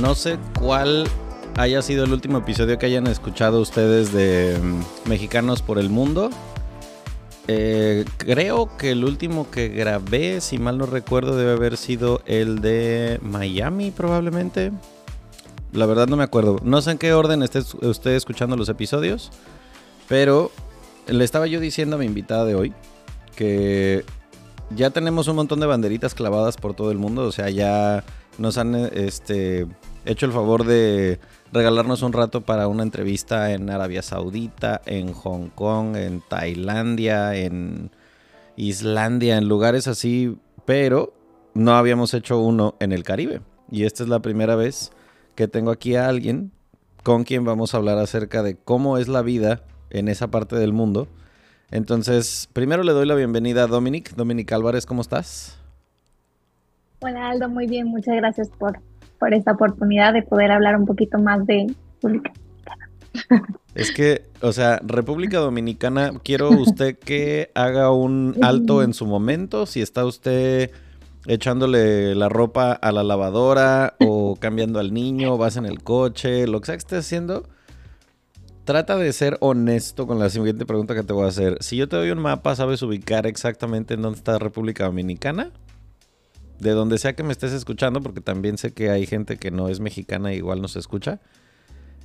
No sé cuál haya sido el último episodio que hayan escuchado ustedes de mm, Mexicanos por el Mundo. Eh, creo que el último que grabé, si mal no recuerdo, debe haber sido el de Miami, probablemente. La verdad no me acuerdo. No sé en qué orden esté usted escuchando los episodios. Pero le estaba yo diciendo a mi invitada de hoy que ya tenemos un montón de banderitas clavadas por todo el mundo. O sea, ya nos han este, hecho el favor de regalarnos un rato para una entrevista en Arabia Saudita, en Hong Kong, en Tailandia, en Islandia, en lugares así, pero no habíamos hecho uno en el Caribe. Y esta es la primera vez que tengo aquí a alguien con quien vamos a hablar acerca de cómo es la vida en esa parte del mundo. Entonces, primero le doy la bienvenida a Dominic. Dominic Álvarez, ¿cómo estás? Hola Aldo, muy bien, muchas gracias por, por esta oportunidad de poder hablar un poquito más de República Dominicana. Es que, o sea, República Dominicana, quiero usted que haga un alto en su momento, si está usted echándole la ropa a la lavadora o cambiando al niño, vas en el coche, lo que sea que esté haciendo, trata de ser honesto con la siguiente pregunta que te voy a hacer. Si yo te doy un mapa, ¿sabes ubicar exactamente en dónde está República Dominicana? De donde sea que me estés escuchando, porque también sé que hay gente que no es mexicana e igual nos escucha.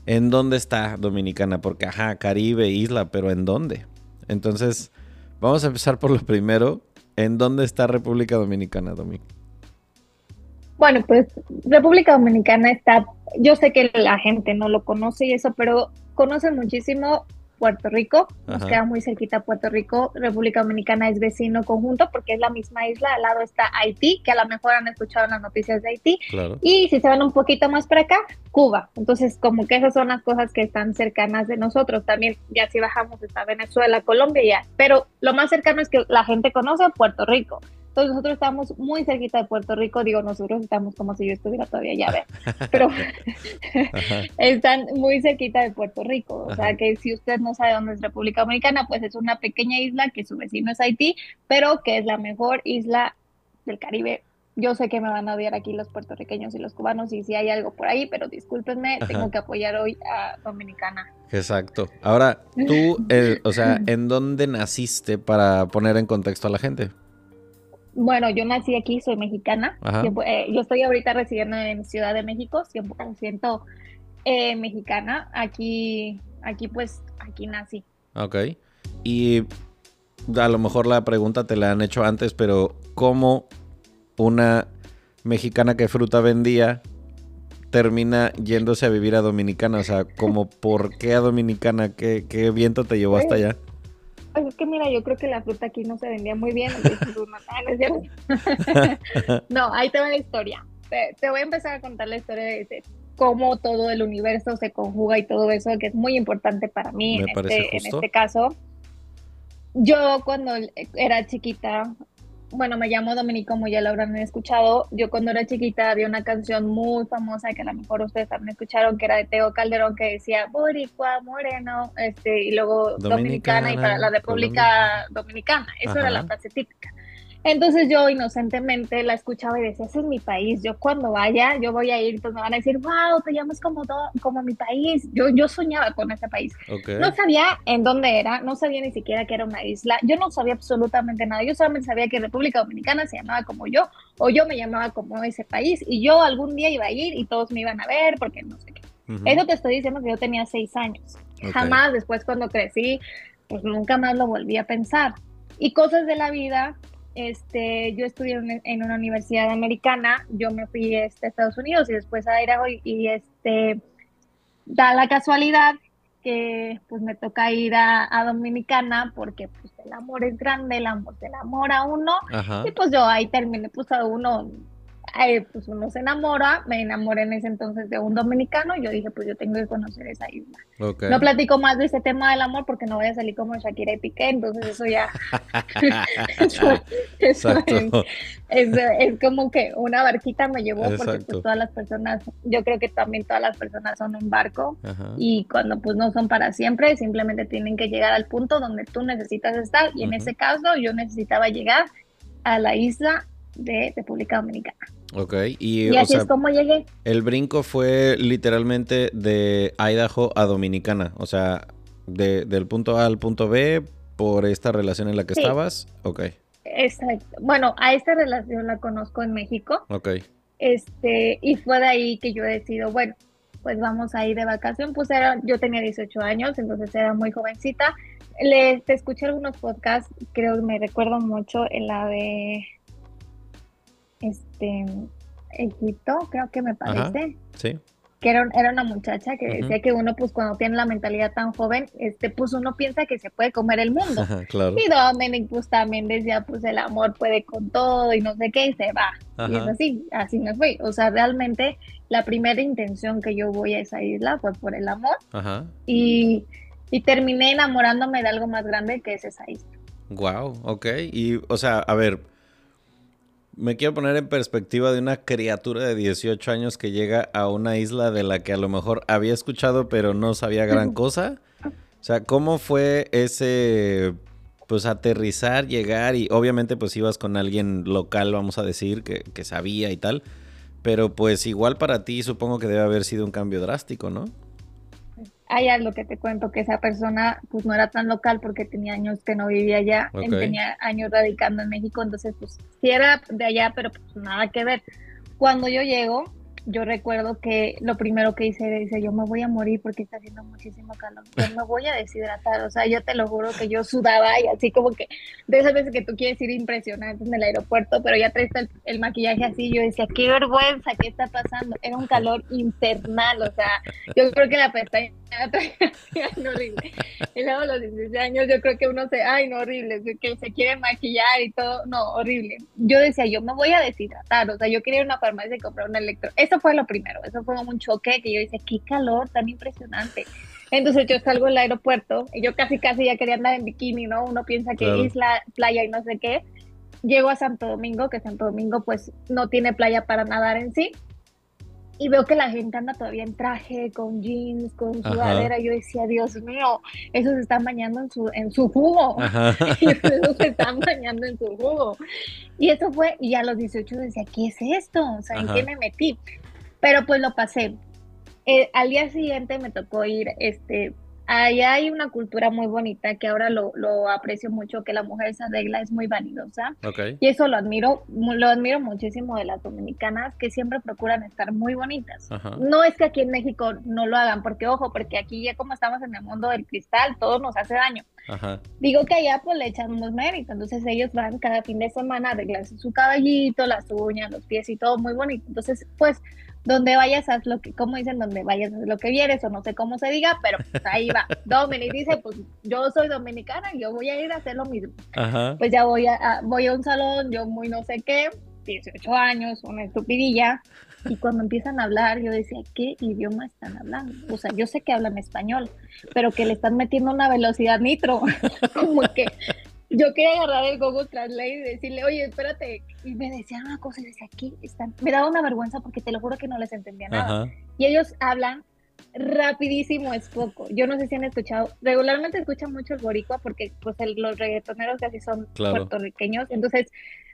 ¿En dónde está Dominicana? Porque, ajá, Caribe, isla, pero ¿en dónde? Entonces, vamos a empezar por lo primero. ¿En dónde está República Dominicana, Domi? Bueno, pues República Dominicana está, yo sé que la gente no lo conoce y eso, pero conoce muchísimo Puerto Rico, nos queda muy cerquita Puerto Rico, República Dominicana es vecino conjunto porque es la misma isla, al lado está Haití, que a lo mejor han escuchado las noticias de Haití, y si se van un poquito más para acá, Cuba, entonces como que esas son las cosas que están cercanas de nosotros, también ya si bajamos está Venezuela, Colombia ya, pero lo más cercano es que la gente conoce Puerto Rico, entonces nosotros estamos muy cerquita de Puerto Rico, digo, nosotros estamos como si yo estuviera todavía ver, pero están muy cerquita de Puerto Rico, o sea que si usted no sabe dónde es República Dominicana, pues es una pequeña isla que su vecino es Haití, pero que es la mejor isla del Caribe. Yo sé que me van a odiar aquí los puertorriqueños y los cubanos y si hay algo por ahí, pero discúlpenme, tengo que apoyar hoy a Dominicana. Exacto. Ahora, tú, eh, o sea, ¿en dónde naciste para poner en contexto a la gente? Bueno, yo nací aquí, soy mexicana. Eh, yo estoy ahorita residiendo en Ciudad de México, 100% eh, mexicana. Aquí, aquí pues, aquí nací. Ok. Y a lo mejor la pregunta te la han hecho antes, pero ¿cómo una mexicana que fruta vendía termina yéndose a vivir a Dominicana? O sea, como ¿por qué a Dominicana? ¿Qué, qué viento te llevó hasta pues, allá? Pues es que mira, yo creo que la fruta aquí no se vendía muy bien. no, ahí te va la historia. Te, voy a empezar a contar la historia de, cómo todo el universo se conjuga y todo eso, que es muy importante para mí en este, en este caso. Yo cuando era chiquita, bueno, me llamo Dominico, como ya lo habrán escuchado. Yo cuando era chiquita había una canción muy famosa que a lo mejor ustedes también escucharon, que era de Teo Calderón, que decía Boricua, Moreno, este, y luego Dominicana, y para la República Dominicana. Eso era la frase típica. Entonces yo inocentemente la escuchaba y decía, ese es mi país, yo cuando vaya, yo voy a ir, pues me van a decir, wow, te llamas como, todo, como mi país. Yo, yo soñaba con ese país. No sabía en dónde era, no sabía ni siquiera que era una isla, yo no sabía absolutamente nada, yo solamente sabía que República Dominicana se llamaba como yo, o yo me llamaba como ese país, y yo algún día iba a ir y todos me iban a ver, porque no sé qué. Eso te estoy diciendo que yo tenía seis años. Jamás después cuando crecí, pues nunca más lo volví a pensar. Y cosas de la vida este, yo estudié en, una universidad americana, yo me fui este, a Estados Unidos y después a Idaho y, este, da la casualidad que pues me toca ir a, Dominicana porque pues el amor es grande, el amor se enamora a uno y pues yo ahí terminé pues a uno pues uno se enamora, me enamoré en ese entonces de un dominicano y yo dije, pues yo tengo que conocer esa isla. No platico más de ese tema del amor porque no voy a salir como Shakira y Piqué, entonces eso ya... eso, es, como que una barquita me llevó porque pues todas las personas, yo creo que también todas las personas son un barco y cuando pues no son para siempre, simplemente tienen que llegar al punto donde tú necesitas estar y en ese caso yo necesitaba llegar a la isla de República Dominicana. Ok, y, así es como llegué. El brinco fue literalmente de Idaho a Dominicana, o sea, del punto A al punto B por esta relación en la que estabas. Ok. Exacto. Bueno, a esta relación la conozco en México. Ok. Este, y fue de ahí que yo decido, bueno, pues vamos a ir de vacación. Pues era, yo tenía 18 años, entonces era muy jovencita. Les escuché algunos podcasts, creo que me recuerdo mucho en la de este, Egipto, creo que me parece. sí. Que era, era una muchacha que decía que uno, pues cuando tiene la mentalidad tan joven, este, pues uno piensa que se puede comer el mundo. claro. Y Dominic, pues también decía, pues el amor puede con todo y no sé qué, y se va. Y es así, así me fui. O sea, realmente la primera intención que yo voy a esa isla fue por el amor. Ajá. Y, y terminé enamorándome de algo más grande que es esa isla. Wow, ok. Y, o sea, a ver, me quiero poner en perspectiva de una criatura de 18 años que llega a una isla de la que a lo mejor había escuchado pero no sabía gran cosa. O sea, ¿cómo fue ese pues aterrizar, llegar y obviamente pues ibas con alguien local, vamos a decir, que, que sabía y tal. Pero pues igual para ti supongo que debe haber sido un cambio drástico, ¿no? Hay algo que te cuento que esa persona pues no era tan local porque tenía años que no vivía allá, tenía años radicando en México, entonces pues sí era de allá, pero pues nada que ver. Cuando yo llego, yo recuerdo que lo primero que hice dice, yo me voy a morir porque está haciendo muchísimo calor, yo me voy a deshidratar, o sea, yo te lo juro que yo sudaba y así como que de esas veces que tú quieres ir impresionante en el aeropuerto, pero ya traes el, maquillaje así, yo decía, qué vergüenza, ¿qué está pasando? Era un calor infernal, o sea, yo creo que la pestaña horrible. Y luego los 16 años yo creo que uno se, ay, no, horrible, que se quiere maquillar y todo, no, horrible. Yo decía, yo me voy a deshidratar, o sea, yo quería ir a una farmacia y comprar un electro. Eso fue lo primero, eso fue un choque que yo decía, qué calor tan impresionante. Entonces yo salgo del aeropuerto y yo casi casi ya quería andar en bikini, ¿no? Uno piensa que isla, playa y no sé qué. Llego a Santo Domingo, que Santo Domingo pues no tiene playa para nadar en sí y veo que la gente anda todavía en traje, con jeans, con sudadera. Yo decía, Dios mío, esos se están bañando en su, en su jugo. esos se están bañando en su jugo. Y eso fue, y a los 18 decía, ¿qué es esto? O sea, ¿en qué me metí? Pero pues lo pasé. Eh, al día siguiente me tocó ir, este, Allá hay una cultura muy bonita que ahora lo, lo, aprecio mucho, que la mujer se arregla, es muy vanidosa. Y eso lo admiro, lo admiro muchísimo de las dominicanas, que siempre procuran estar muy bonitas. No es que aquí en México no lo hagan, porque ojo, porque aquí ya como estamos en el mundo del cristal, todo nos hace daño. Digo que allá pues le echamos mérito, entonces ellos van cada fin de semana a arreglarse su caballito, las uñas, los pies y todo muy bonito. Entonces, pues donde vayas haz lo que, como dicen, donde vayas haz lo que vieres, o no sé cómo se diga, pero pues ahí va. Dominic dice, pues yo soy dominicana y yo voy a ir a hacer lo mismo. Pues ya voy a, voy a un salón, yo muy no sé qué, 18 años, una estupidilla, y cuando empiezan a hablar, yo decía, ¿qué idioma están hablando? O sea, yo sé que hablan español, pero que le están metiendo una velocidad nitro, como que yo quería agarrar el Google Translate y decirle, oye, espérate. Y me decían una cosa y decía, aquí están. Me daba una vergüenza porque te lo juro que no les entendía nada. Y ellos hablan rapidísimo, es poco. Yo no sé si han escuchado, regularmente escuchan mucho el boricua porque pues los reggaetoneros casi son puertorriqueños, entonces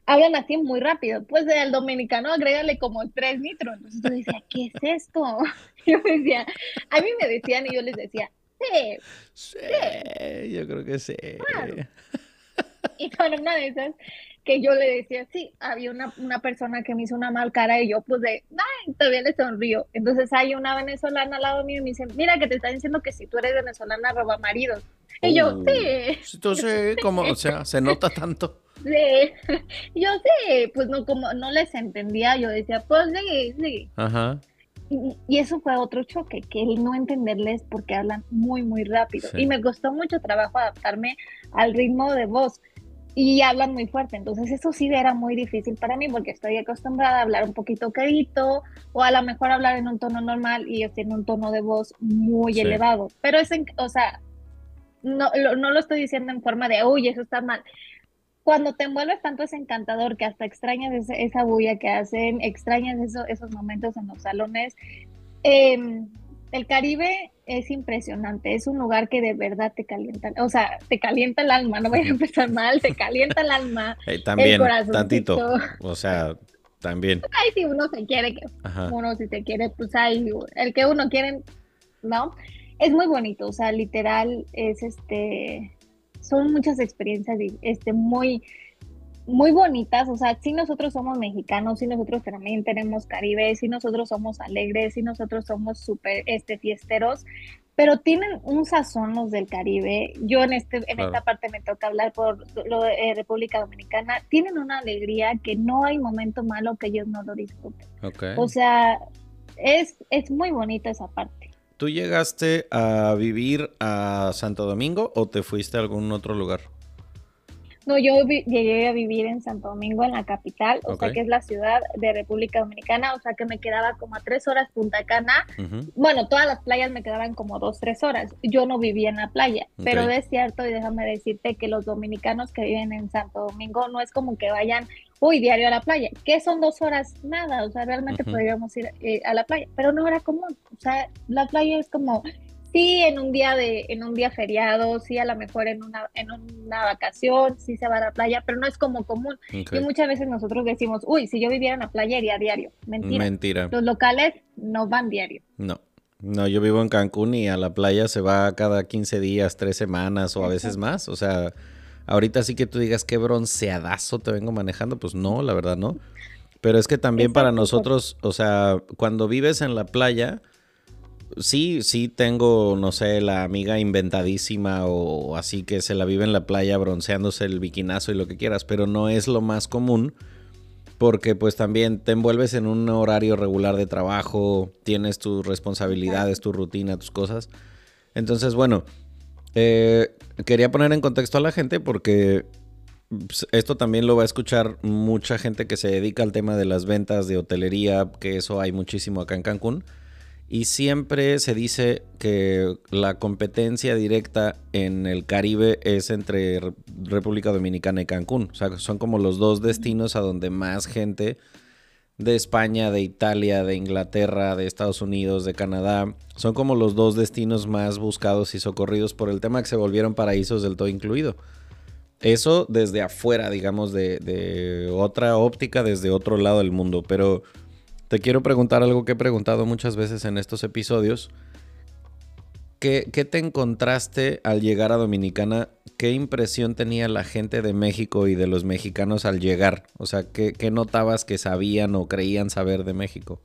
hablan así muy rápido. Pues el dominicano agrégale como tres nitros. Entonces yo decía, ¿qué es esto? Yo decía, a mí me decían y yo les decía, sí. Sí, yo creo que sí. Y con una de esas que yo le decía, sí, había una, una, persona que me hizo una mal cara y yo pues de, ay, todavía le sonrío. Entonces hay una venezolana al lado mío y me dice, mira que te está diciendo que si tú eres venezolana roba maridos. Y yo, uh, sí. Entonces, como, o sea, se nota tanto. Sí, yo sí, pues no, como no les entendía, yo decía, pues sí, sí. Ajá. Y, eso fue otro choque, que el no entenderles porque hablan muy, muy rápido. Y me costó mucho trabajo adaptarme al ritmo de voz y hablan muy fuerte. Entonces eso sí era muy difícil para mí porque estoy acostumbrada a hablar un poquito quedito o a lo mejor hablar en un tono normal y ellos tienen un tono de voz muy elevado. Pero es, en, o sea, no lo, no lo estoy diciendo en forma de, uy, eso está mal. Cuando te envuelves tanto es encantador que hasta extrañas esa bulla que hacen, extrañas eso, esos momentos en los salones. Eh, el Caribe es impresionante, es un lugar que de verdad te calienta, o sea, te calienta el alma, no voy a empezar mal, te calienta el alma, también, tantito, o sea, también. Ay, si uno se quiere, uno si se quiere, pues hay, el que uno quiere, ¿no? Es muy bonito, o sea, literal, es este, son muchas experiencias, este, muy, muy bonitas, o sea, si nosotros somos mexicanos, si nosotros también tenemos Caribe, si nosotros somos alegres, si nosotros somos súper este, fiesteros, pero tienen un sazón los del Caribe. Yo en, este, en esta parte me toca hablar por lo de eh, República Dominicana. Tienen una alegría que no hay momento malo que ellos no lo disfruten. O sea, es, es muy bonita esa parte. ¿Tú llegaste a vivir a Santo Domingo o te fuiste a algún otro lugar? No, yo llegué a vivir en Santo Domingo, en la capital, o sea que es la ciudad de República Dominicana, o sea que me quedaba como a tres horas Punta Cana. Bueno, todas las playas me quedaban como dos, tres horas. Yo no vivía en la playa, pero es cierto y déjame decirte que los dominicanos que viven en Santo Domingo no es como que vayan, uy, diario a la playa. ¿Qué son dos horas? Nada, o sea, realmente podríamos ir eh, a la playa, pero no era común. O sea, la playa es como sí en un día de en un día feriado, sí a lo mejor en una en una vacación, sí se va a la playa, pero no es como común. Y muchas veces nosotros decimos, "Uy, si yo viviera en la playa iría diario." Mentira. Mentira. Los locales no van diario. No. No, yo vivo en Cancún y a la playa se va cada 15 días, tres semanas o a veces más. O sea, ahorita sí que tú digas qué bronceadazo te vengo manejando, pues no, la verdad no. Pero es que también para nosotros, o sea, cuando vives en la playa, sí, sí tengo, no sé, la amiga inventadísima o así que se la vive en la playa bronceándose el biquinazo y lo que quieras, pero no es lo más común porque pues también te envuelves en un horario regular de trabajo, tienes tus responsabilidades, tu rutina, tus cosas. Entonces, bueno, eh, quería poner en contexto a la gente porque pues, esto también lo va a escuchar mucha gente que se dedica al tema de las ventas de hotelería, que eso hay muchísimo acá en Cancún. Y siempre se dice que la competencia directa en el Caribe es entre República Dominicana y Cancún. O sea, son como los dos destinos a donde más gente de España, de Italia, de Inglaterra, de Estados Unidos, de Canadá, son como los dos destinos más buscados y socorridos por el tema que se volvieron paraísos del todo incluido. Eso desde afuera, digamos, de, de otra óptica, desde otro lado del mundo. Pero te quiero preguntar algo que he preguntado muchas veces en estos episodios. ¿Qué, te encontraste al llegar a Dominicana? ¿Qué impresión tenía la gente de México y de los mexicanos al llegar? O sea, ¿qué, notabas que sabían o creían saber de México?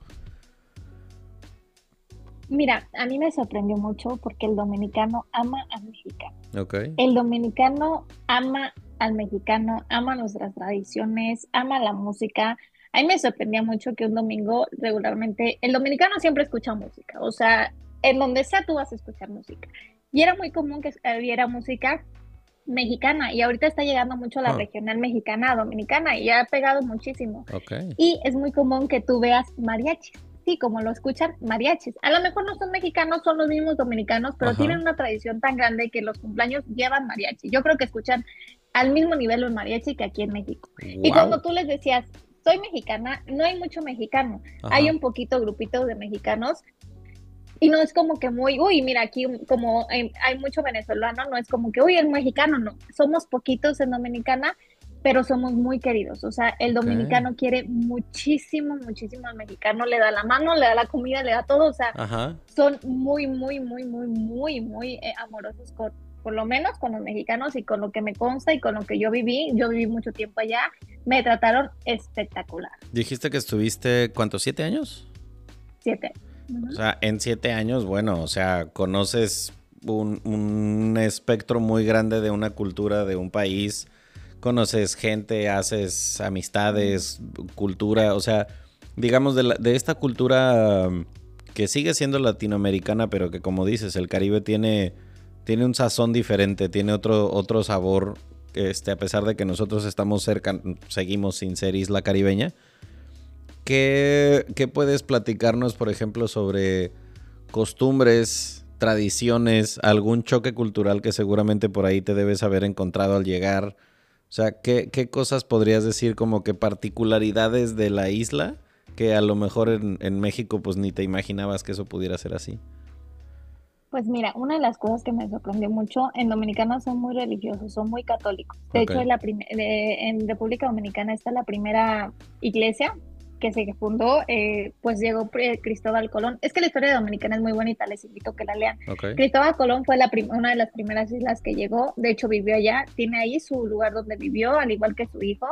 Mira, a mí me sorprendió mucho porque el dominicano ama al mexicano. Okay. El dominicano ama al mexicano, ama nuestras tradiciones, ama la música, a mí me sorprendía mucho que un domingo regularmente, el dominicano siempre escucha música, o sea, en donde sea tú vas a escuchar música. Y era muy común que hubiera música mexicana y ahorita está llegando mucho la ah. regional mexicana dominicana y ha pegado muchísimo. Y es muy común que tú veas mariachis. sí, como lo escuchan, mariachis. A lo mejor no son mexicanos, son los mismos dominicanos, pero tienen una tradición tan grande que los cumpleaños llevan mariachi. Yo creo que escuchan al mismo nivel los mariachi que aquí en México. Y cuando tú les decías, soy mexicana, no hay mucho mexicano. Hay un poquito grupito de mexicanos y no es como que muy, uy, mira, aquí como hay, mucho venezolano, no es como que, uy, el mexicano, no. Somos poquitos en Dominicana, pero somos muy queridos. O sea, el dominicano quiere muchísimo, muchísimo al mexicano, le da la mano, le da la comida, le da todo. O sea, son muy, muy, muy, muy, muy, muy eh, amorosos con, por lo menos con los mexicanos y con lo que me consta y con lo que yo viví. Yo viví mucho tiempo allá, me trataron espectacular. Dijiste que estuviste, ¿cuántos? ¿Siete años? Siete. O sea, en siete años, bueno, o sea, conoces un, espectro muy grande de una cultura, de un país, conoces gente, haces amistades, cultura, o sea, digamos, de, de esta cultura um, que sigue siendo latinoamericana, pero que como dices, el Caribe tiene, tiene un sazón diferente, tiene otro, otro sabor, este, a pesar de que nosotros estamos cerca, seguimos sin ser isla caribeña. ¿Qué, puedes platicarnos, por ejemplo, sobre costumbres, tradiciones, algún choque cultural que seguramente por ahí te debes haber encontrado al llegar? O sea, ¿qué, cosas podrías decir como que particularidades de la isla que a lo mejor en, en, México pues ni te imaginabas que eso pudiera ser así? Pues mira, una de las cosas que me sorprendió mucho, en Dominicana son muy religiosos, son muy católicos. De hecho, en, la en República Dominicana está la primera iglesia que se fundó, eh, pues llegó Cristóbal Colón. Es que la historia de Dominicana es muy bonita, les invito a que la lean. Cristóbal Colón fue la una de las primeras islas que llegó, de hecho vivió allá, tiene ahí su lugar donde vivió, al igual que su hijo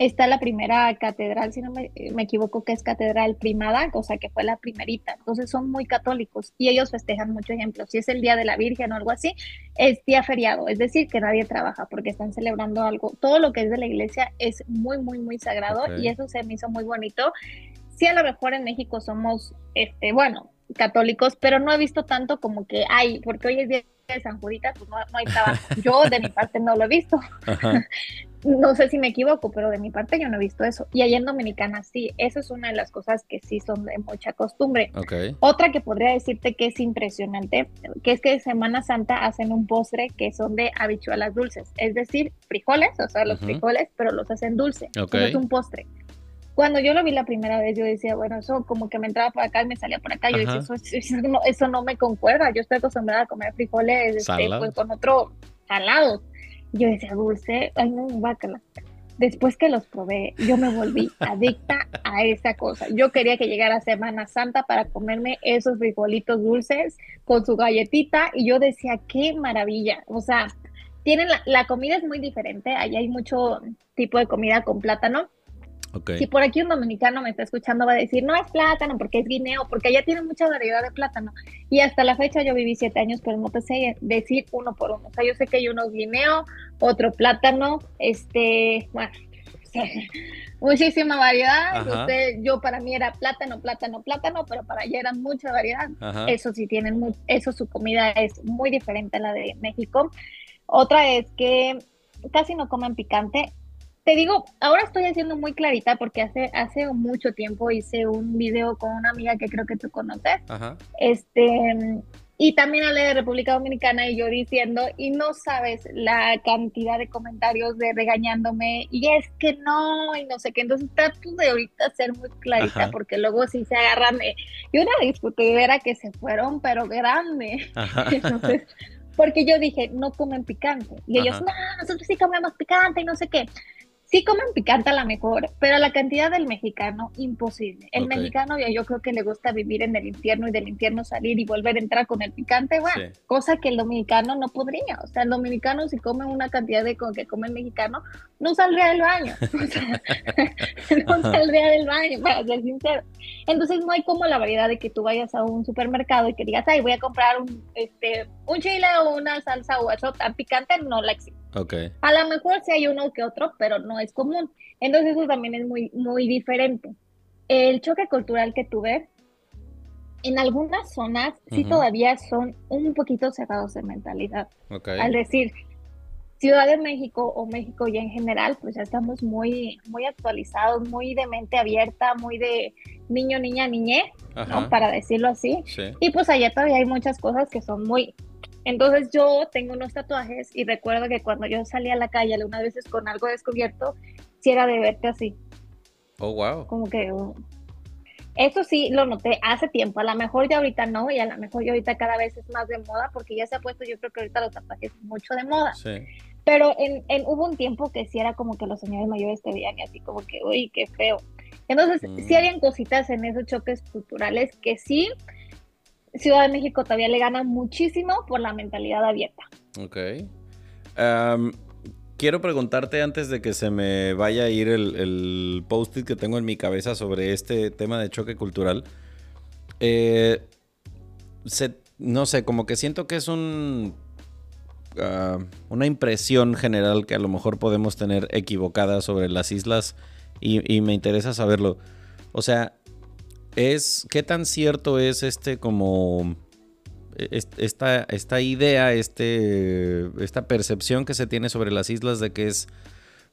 está la primera catedral, si no me, equivoco, que es Catedral Primada, cosa que fue la primerita. Entonces son muy católicos y ellos festejan mucho ejemplo. Si es el Día de la Virgen o algo así, es día feriado, es decir, que nadie trabaja porque están celebrando algo. Todo lo que es de la iglesia es muy, muy, muy sagrado y eso se me hizo muy bonito. Sí, a lo mejor en México somos, este, bueno, católicos, pero no he visto tanto como que, ay, porque hoy es día de San Judita, pues no, no hay trabajo. Yo de mi parte no lo he visto. no sé si me equivoco, pero de mi parte yo no he visto eso. Y allá en Dominicana sí, eso es una de las cosas que sí son de mucha costumbre. Otra que podría decirte que es impresionante, que es que en Semana Santa hacen un postre que son de habichuelas dulces, es decir, frijoles, o sea, los frijoles, pero los hacen dulce. es un postre. Cuando yo lo vi la primera vez, yo decía, bueno, eso como que me entraba por acá y me salía por acá. Yo decía, eso, no, me concuerda. Yo estoy acostumbrada a comer frijoles este, pues, con otro salado yo decía, dulce, ay no, bácala. Después que los probé, yo me volví adicta a esa cosa. Yo quería que llegara Semana Santa para comerme esos frijolitos dulces con su galletita y yo decía, qué maravilla. O sea, tienen la, la comida es muy diferente. Allá hay mucho tipo de comida con plátano si por aquí un dominicano me está escuchando va a decir, no es plátano porque es guineo, porque allá tienen mucha variedad de plátano. Y hasta la fecha yo viví siete años, pero no te sé decir uno por uno. O sea, yo sé que hay uno guineo, otro plátano, este, bueno, muchísima variedad. Usted, yo para mí era plátano, plátano, plátano, pero para allá era mucha variedad. Eso sí tienen, eso su comida es muy diferente a la de México. Otra es que casi no comen picante te digo, ahora estoy haciendo muy clarita porque hace, hace mucho tiempo hice un video con una amiga que creo que tú conoces. Este, y también hablé de República Dominicana y yo diciendo, y no sabes la cantidad de comentarios de regañándome, y es que no, y no sé qué. Entonces trato de ahorita ser muy clarita, porque luego sí se agarran y una disputidera que se fueron, pero grande. Entonces, porque yo dije, no comen picante. Y ellos, no, nosotros sí comemos picante y no sé qué sí comen picante a la mejor, pero la cantidad del mexicano, imposible. El mexicano ya yo creo que le gusta vivir en el infierno y del infierno salir y volver a entrar con el picante, bueno, cosa que el dominicano no podría. O sea, el dominicano si come una cantidad de con que come el mexicano, no saldría del baño. no saldría del baño, para ser sincero. Entonces no hay como la variedad de que tú vayas a un supermercado y que digas, ay, voy a comprar un, este, un chile o una salsa o eso tan picante, no la existe. Okay. A lo mejor sí hay uno que otro, pero no es común. Entonces eso también es muy, muy diferente. El choque cultural que tuve, en algunas zonas sí todavía son un poquito cerrados de mentalidad. Al decir, Ciudad de México o México ya en general, pues ya estamos muy, muy actualizados, muy de mente abierta, muy de niño, niña, niñe, ¿no? Para decirlo así. Y pues allá todavía hay muchas cosas que son muy... Entonces yo tengo unos tatuajes y recuerdo que cuando yo salía a la calle algunas veces con algo descubierto, si era de verte así. Oh, wow. Como que... Uh, eso sí lo noté hace tiempo, a lo mejor ya ahorita no, y a lo mejor ya ahorita cada vez es más de moda, porque ya se ha puesto, yo creo que ahorita los tatuajes mucho de moda. Sí. Pero en, en, hubo un tiempo que sí era como que los señores mayores te veían y así como que, uy, qué feo. Entonces, sí mm. habían cositas en esos choques culturales que sí, Ciudad de México todavía le gana muchísimo por la mentalidad abierta. Ok. quiero preguntarte antes de que se me vaya a ir el, post-it que tengo en mi cabeza sobre este tema de choque cultural. Eh, no sé, como que siento que es un Ah, una impresión general que a lo mejor podemos tener equivocada sobre las islas y, me interesa saberlo. O sea, es qué tan cierto es este como esta, esta idea, este, esta percepción que se tiene sobre las islas de que es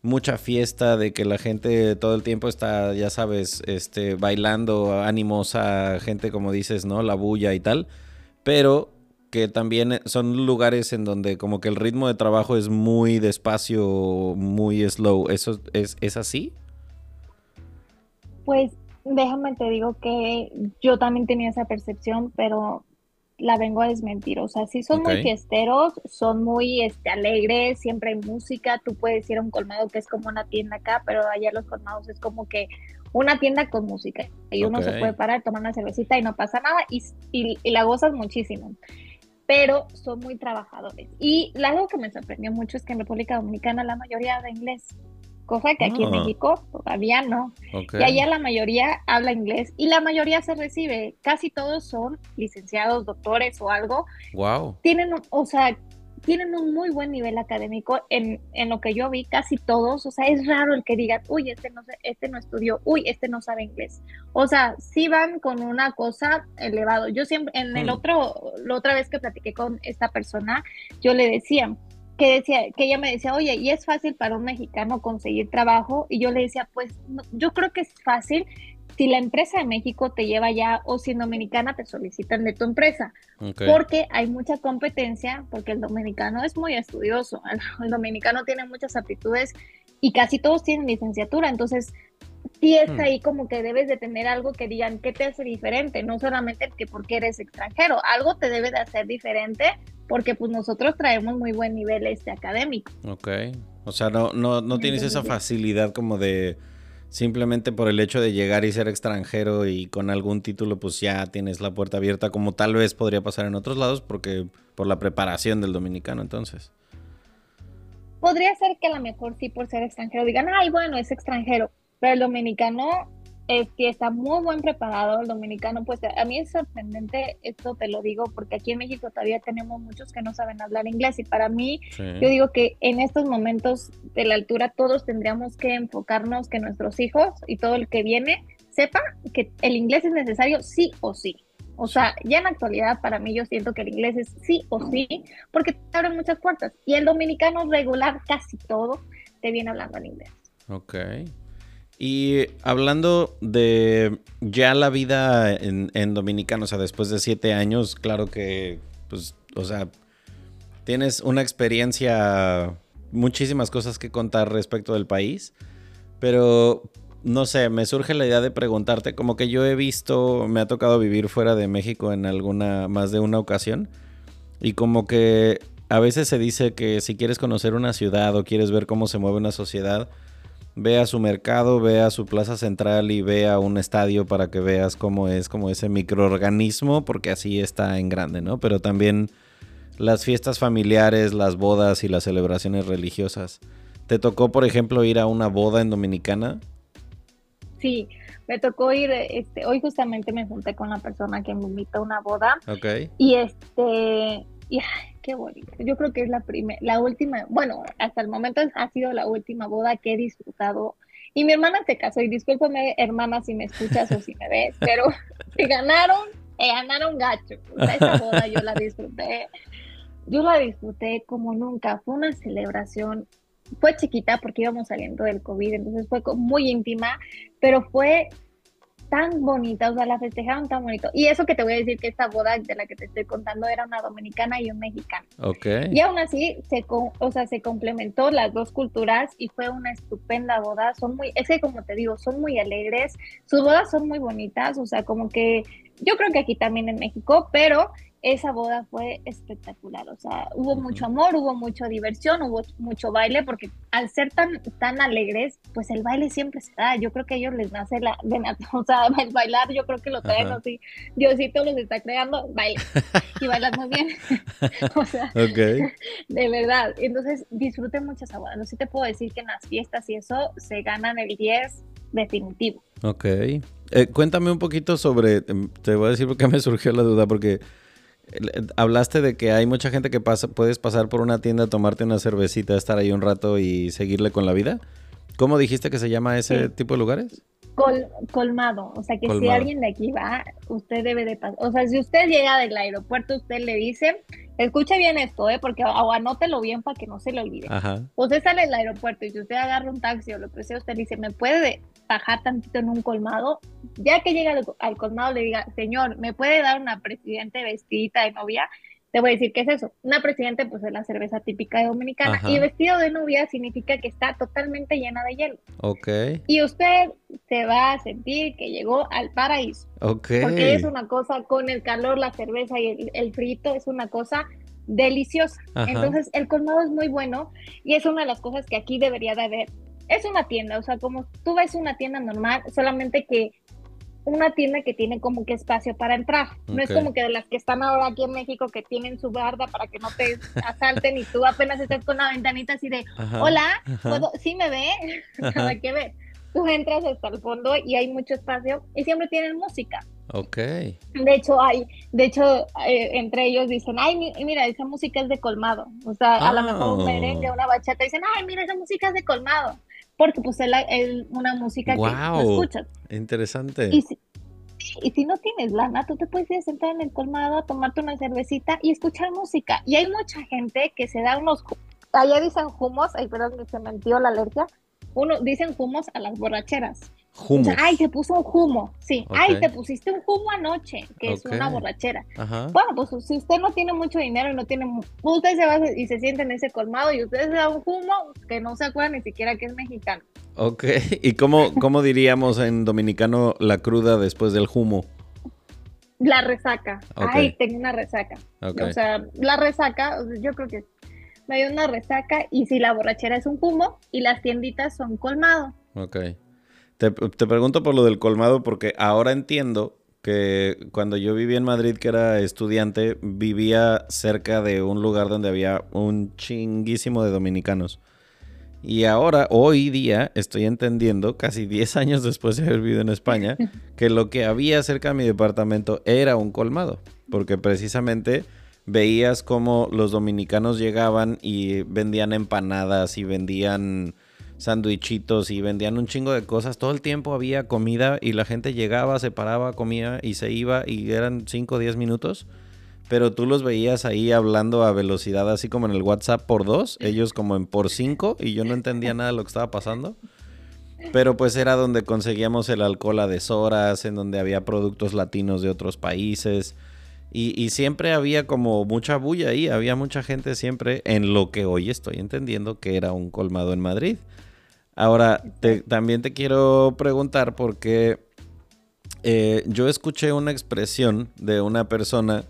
mucha fiesta, de que la gente todo el tiempo está, ya sabes, este, bailando, animosa, gente como dices, ¿no? La bulla y tal. Pero que también son lugares en donde como que el ritmo de trabajo es muy despacio, muy slow. ¿Eso es, es así? Pues déjame te digo que yo también tenía esa percepción, pero la vengo a desmentir. O sea, sí son muy fiesteros, son muy este, alegres, siempre hay música. Tú puedes ir a un colmado que es como una tienda acá, pero allá los colmados es como que una tienda con música. Y uno se puede parar, tomar una cervecita y no pasa nada y, y, y la gozas muchísimo pero son muy trabajadores. Y algo que me sorprendió mucho es que en República Dominicana la mayoría habla inglés, cosa que aquí en ah. México todavía no. Y allá la mayoría habla inglés y la mayoría se recibe. Casi todos son licenciados, doctores o algo. Wow. Tienen, o sea, tienen un muy buen nivel académico en, en, lo que yo vi, casi todos, o sea, es raro el que diga, uy, este no, este no estudió, uy, este no sabe inglés. O sea, sí van con una cosa elevado. Yo siempre, en el hmm. otro, la otra vez que platiqué con esta persona, yo le decía, que decía, que ella me decía, oye, y es fácil para un mexicano conseguir trabajo, y yo le decía, pues yo creo que es fácil si la empresa de México te lleva ya o si en Dominicana te solicitan de tu empresa. Porque hay mucha competencia, porque el dominicano es muy estudioso, el, dominicano tiene muchas aptitudes y casi todos tienen licenciatura, entonces sí es hmm. ahí como que debes de tener algo que digan qué te hace diferente, no solamente que porque eres extranjero, algo te debe de hacer diferente porque pues nosotros traemos muy buen nivel este académico. Ok, o sea, no, no, no tienes esa facilidad como de simplemente por el hecho de llegar y ser extranjero y con algún título, pues ya tienes la puerta abierta, como tal vez podría pasar en otros lados, porque por la preparación del dominicano, entonces. Podría ser que a lo mejor sí por ser extranjero digan, ay, bueno, es extranjero, pero el dominicano es que está muy buen preparado el dominicano, pues a mí es sorprendente, esto te lo digo, porque aquí en México todavía tenemos muchos que no saben hablar inglés y para mí, yo digo que en estos momentos de la altura todos tendríamos que enfocarnos que nuestros hijos y todo el que viene sepa que el inglés es necesario sí o sí. O sea, ya en la actualidad para mí yo siento que el inglés es sí o sí, porque te abre muchas puertas. Y el dominicano regular casi todo te viene hablando en inglés. Ok. Y hablando de ya la vida en, en Dominicana, o sea, después de siete años, claro que, pues, o sea, tienes una experiencia, muchísimas cosas que contar respecto del país, pero no sé, me surge la idea de preguntarte, como que yo he visto, me ha tocado vivir fuera de México en alguna, más de una ocasión, y como que a veces se dice que si quieres conocer una ciudad o quieres ver cómo se mueve una sociedad, ve a su mercado, ve a su plaza central y ve a un estadio para que veas cómo es como ese microorganismo, porque así está en grande, ¿no? Pero también las fiestas familiares, las bodas y las celebraciones religiosas. ¿Te tocó, por ejemplo, ir a una boda en Dominicana? Sí, me tocó ir, este, hoy justamente me junté con la persona que me invitó a una boda. Ok. Y este, y qué bonito. Yo creo que es la primera, la última, bueno, hasta el momento ha sido la última boda que he disfrutado. Y mi hermana se casó, y discúlpame, hermana, si me escuchas o si me ves, pero se ganaron, eh, ganaron gacho. esa boda yo la disfruté yo la disfruté como nunca. Fue una celebración, fue chiquita porque íbamos saliendo del COVID, entonces fue muy íntima, pero fue tan bonita, o sea, la festejaron tan bonito. Y eso que te voy a decir que esta boda de la que te estoy contando era una dominicana y un mexicano. Ok. Y aún así, se, o sea, se complementó las dos culturas y fue una estupenda boda. Son muy, es que como te digo, son muy alegres, sus bodas son muy bonitas, o sea, como que yo creo que aquí también en México, pero esa boda fue espectacular, o sea, hubo mucho amor, hubo mucha diversión, hubo mucho baile, porque al ser tan, tan alegres, pues el baile siempre se da, yo creo que a ellos les nace la, de, o sea, el bailar, yo creo que lo traen así, Diosito los está creando, baile, y bailas muy bien, o sea, de verdad, entonces disfruten mucho esa boda, no sé si te puedo decir que en las fiestas y eso se ganan el 10 definitivo. Ok, eh, cuéntame un poquito sobre, em, te voy a decir por qué me surgió la duda, porque Hablaste de que hay mucha gente que pasa, puedes pasar por una tienda, tomarte una cervecita, estar ahí un rato y seguirle con la vida. ¿Cómo dijiste que se llama ese tipo de lugares? Colmado, o sea que si alguien de aquí va, usted debe de pasar, o sea, si usted llega del aeropuerto, usted le dice, escuche bien esto, ¿eh? porque o anótelo bien para que no se le olvide. Usted sale del aeropuerto y si usted agarra un taxi o lo que sea, usted dice, ¿me puede bajar tantito en un colmado? Ya que llega al, colmado le diga, señor, ¿me puede dar una presidente vestidita de novia? Te voy a decir qué es eso. Una presidente, pues es la cerveza típica dominicana. Y vestido de novia significa que está totalmente llena de hielo. Ok. Y usted se va a sentir que llegó al paraíso. Ok. Porque es una cosa con el calor, la cerveza y el, frito, es una cosa deliciosa. Entonces, el colmado es muy bueno y es una de las cosas que aquí debería de haber. Es una tienda, o sea, como tú ves una tienda normal, solamente que una tienda que tiene como que espacio para entrar. No es como que de las que están ahora aquí en México que tienen su barda para que no te asalten y tú apenas estás con la ventanita así de, hola, ¿puedo? ¿sí me ve? Nada que ver. Tú entras hasta el fondo y hay mucho espacio y siempre tienen música. Ok. De hecho, hay, de hecho, eh, entre ellos dicen, ay, mira, esa música es de colmado. O sea, a lo mejor un merengue, una bachata, dicen, ay, mira, esa música es de colmado porque pues es una música que no escuchas. Interesante. Y si, y si no tienes lana, tú te puedes ir a sentar en el colmado, tomarte una cervecita y escuchar música. Y hay mucha gente que se da unos, allá dicen humos, ay, perdón, se mentió la alergia, uno, dicen humos a las borracheras ay, te puso un humo. Sí, ay, te pusiste un humo anoche, que es una borrachera. Bueno, pues si usted no tiene mucho dinero y no tiene. Usted se va y se siente en ese colmado y usted se da un humo que no se acuerda ni siquiera que es mexicano. Ok, ¿y cómo, cómo diríamos en dominicano la cruda después del humo? La resaca. Ay, tengo una resaca. O sea, la resaca, yo creo que me dio una resaca y si la borrachera es un humo y las tienditas son colmado. Ok. Te, pregunto por lo del colmado porque ahora entiendo que cuando yo vivía en Madrid, que era estudiante, vivía cerca de un lugar donde había un chinguísimo de dominicanos. Y ahora, hoy día, estoy entendiendo, casi 10 años después de haber vivido en España, que lo que había cerca de mi departamento era un colmado. Porque precisamente veías como los dominicanos llegaban y vendían empanadas y vendían sandwichitos y vendían un chingo de cosas. Todo el tiempo había comida y la gente llegaba, se paraba, comía y se iba y eran 5 o 10 minutos. Pero tú los veías ahí hablando a velocidad así como en el WhatsApp por dos, ellos como en por cinco y yo no entendía nada de lo que estaba pasando. Pero pues era donde conseguíamos el alcohol a deshoras, en donde había productos latinos de otros países. Y, y, siempre había como mucha bulla ahí, había mucha gente siempre en lo que hoy estoy entendiendo que era un colmado en Madrid. Ahora, también te quiero preguntar porque eh, yo escuché una expresión de una persona,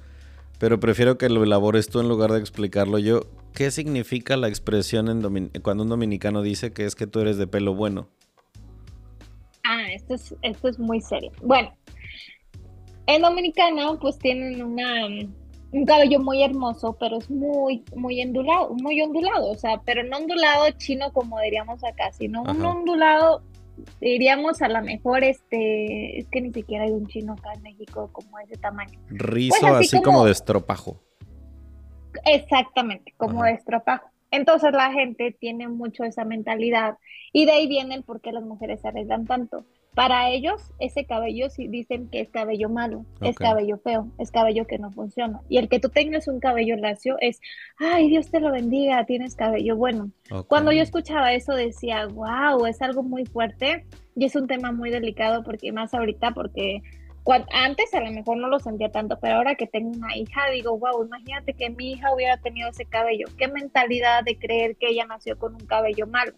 pero prefiero que lo elabores tú en lugar de explicarlo yo. ¿Qué significa la expresión cuando un dominicano dice que es que tú eres de pelo bueno? Ah, esto es, esto es muy serio. Bueno, en dominicano pues tienen una un cabello muy hermoso, pero es muy, muy ondulado, muy ondulado, o sea, pero no ondulado chino como diríamos acá, sino un ondulado, diríamos a lo mejor, este, es que ni siquiera hay un chino acá en México como ese tamaño. Rizo pues así, como, de estropajo. Exactamente, como de estropajo. Entonces la gente tiene mucho esa mentalidad y de ahí viene el por qué las mujeres se arreglan tanto para ellos ese cabello sí dicen que es cabello malo, es cabello feo, es cabello que no funciona. Y el que tú tengas un cabello lacio es, ay, Dios te lo bendiga, tienes cabello bueno. Cuando yo escuchaba eso decía, wow, es algo muy fuerte y es un tema muy delicado porque más ahorita porque antes a lo mejor no lo sentía tanto, pero ahora que tengo una hija, digo, wow, imagínate que mi hija hubiera tenido ese cabello. Qué mentalidad de creer que ella nació con un cabello malo.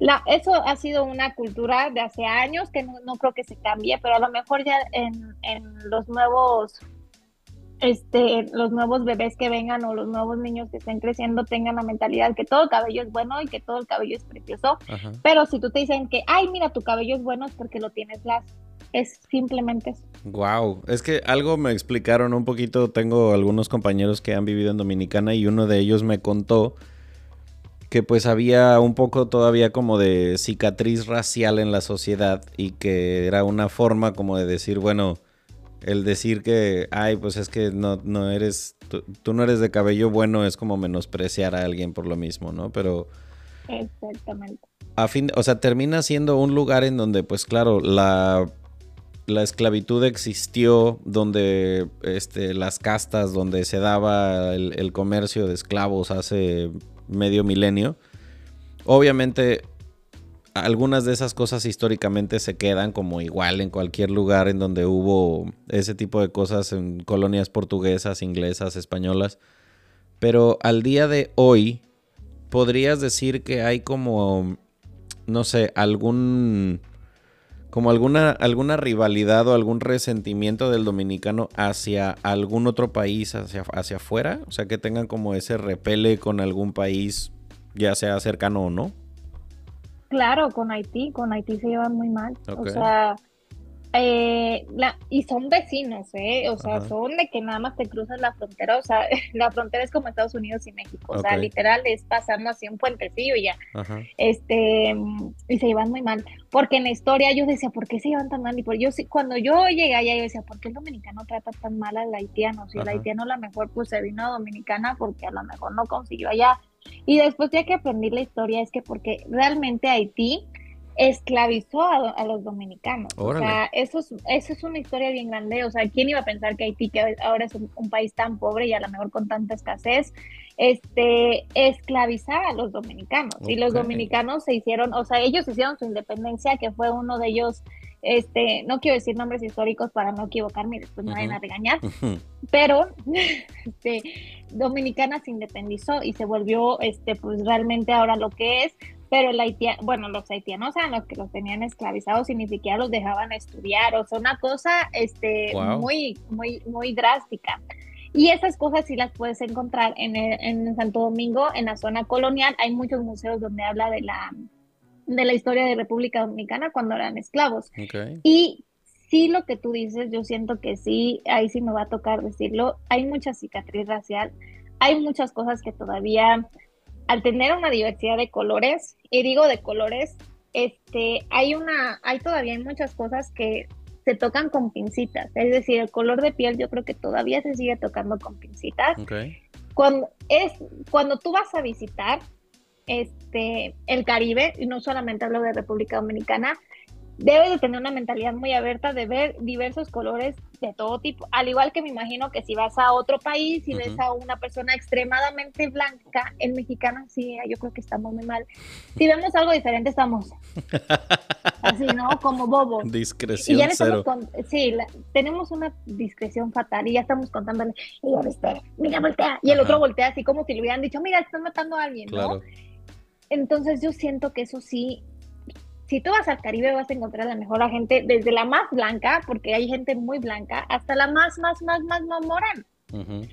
La, eso ha sido una cultura de hace años que no, creo que se cambie, pero a lo mejor ya en, en, los nuevos este, los nuevos bebés que vengan o los nuevos niños que estén creciendo tengan la mentalidad que todo el cabello es bueno y que todo el cabello es precioso. Pero si tú te dicen que, ay, mira, tu cabello es bueno es porque lo tienes las es simplemente eso. Wow, es que algo me explicaron un poquito. Tengo algunos compañeros que han vivido en Dominicana y uno de ellos me contó que pues había un poco todavía como de cicatriz racial en la sociedad y que era una forma como de decir, bueno, el decir que, ay, pues es que no, no eres, tú, no eres de cabello bueno es como menospreciar a alguien por lo mismo, ¿no? Pero... Exactamente. A fin, o sea, termina siendo un lugar en donde, pues claro, la la esclavitud existió, donde este, las castas, donde se daba el, comercio de esclavos hace medio milenio. Obviamente, algunas de esas cosas históricamente se quedan como igual en cualquier lugar en donde hubo ese tipo de cosas en colonias portuguesas, inglesas, españolas. Pero al día de hoy, podrías decir que hay como, no sé, algún como alguna, alguna rivalidad o algún resentimiento del dominicano hacia algún otro país, hacia, hacia afuera? O sea, que tengan como ese repele con algún país, ya sea cercano o no. Claro, con Haití, con Haití se llevan muy mal. O sea, eh, la, y son vecinos, ¿eh? O sea, son de que nada más te cruzas la frontera. O sea, la frontera es como Estados Unidos y México. O sea, literal es pasando así un puentecillo ya. Este, y se llevan muy mal. Porque en la historia yo decía, ¿por qué se llevan tan mal? Y por yo cuando yo llegué allá, yo decía, ¿por qué el dominicano trata tan mal al haitiano? Si el haitiano a lo mejor pues se vino a Dominicana porque a lo mejor no consiguió allá. Y después ya que aprendí la historia es que porque realmente Haití esclavizó a, los dominicanos. O sea, eso es, eso es una historia bien grande. O sea, ¿quién iba a pensar que Haití, que ahora es un, país tan pobre y a lo mejor con tanta escasez, este, esclavizar a los dominicanos? Y los dominicanos se hicieron, o sea, ellos hicieron su independencia, que fue uno de ellos, este, no quiero decir nombres históricos para no equivocarme y después me vayan a regañar, pero este, Dominicana se independizó y se volvió, este, pues realmente ahora lo que es, pero el bueno, los haitianos eran los que los tenían esclavizados y ni siquiera los dejaban estudiar, o sea, una cosa este, muy, muy, muy drástica. Y esas cosas sí las puedes encontrar en, en Santo Domingo, en la zona colonial. Hay muchos museos donde habla de la, de la historia de República Dominicana cuando eran esclavos. Y sí lo que tú dices, yo siento que sí, ahí sí me va a tocar decirlo, hay mucha cicatriz racial, hay muchas cosas que todavía al tener una diversidad de colores, y digo de colores, este, hay una, hay todavía hay muchas cosas que se tocan con pincitas, es decir, el color de piel yo creo que todavía se sigue tocando con pincitas. Cuando es cuando tú vas a visitar este el Caribe y no solamente hablo de República Dominicana, debes de tener una mentalidad muy abierta de ver diversos colores de todo tipo, al igual que me imagino que si vas a otro país y ves a una persona extremadamente blanca, el mexicano sí, yo creo que estamos muy mal. Si vemos algo diferente estamos así, ¿no? Como bobos. Discreción cero. sí, tenemos una discreción fatal y ya estamos contándole, mira, este, mira, voltea, y el otro voltea así como si le hubieran dicho, mira, están matando a alguien, ¿no? Entonces yo siento que eso sí si tú vas al Caribe vas a encontrar la mejor gente, desde la más blanca, porque hay gente muy blanca, hasta la más, más, más, más, más morena.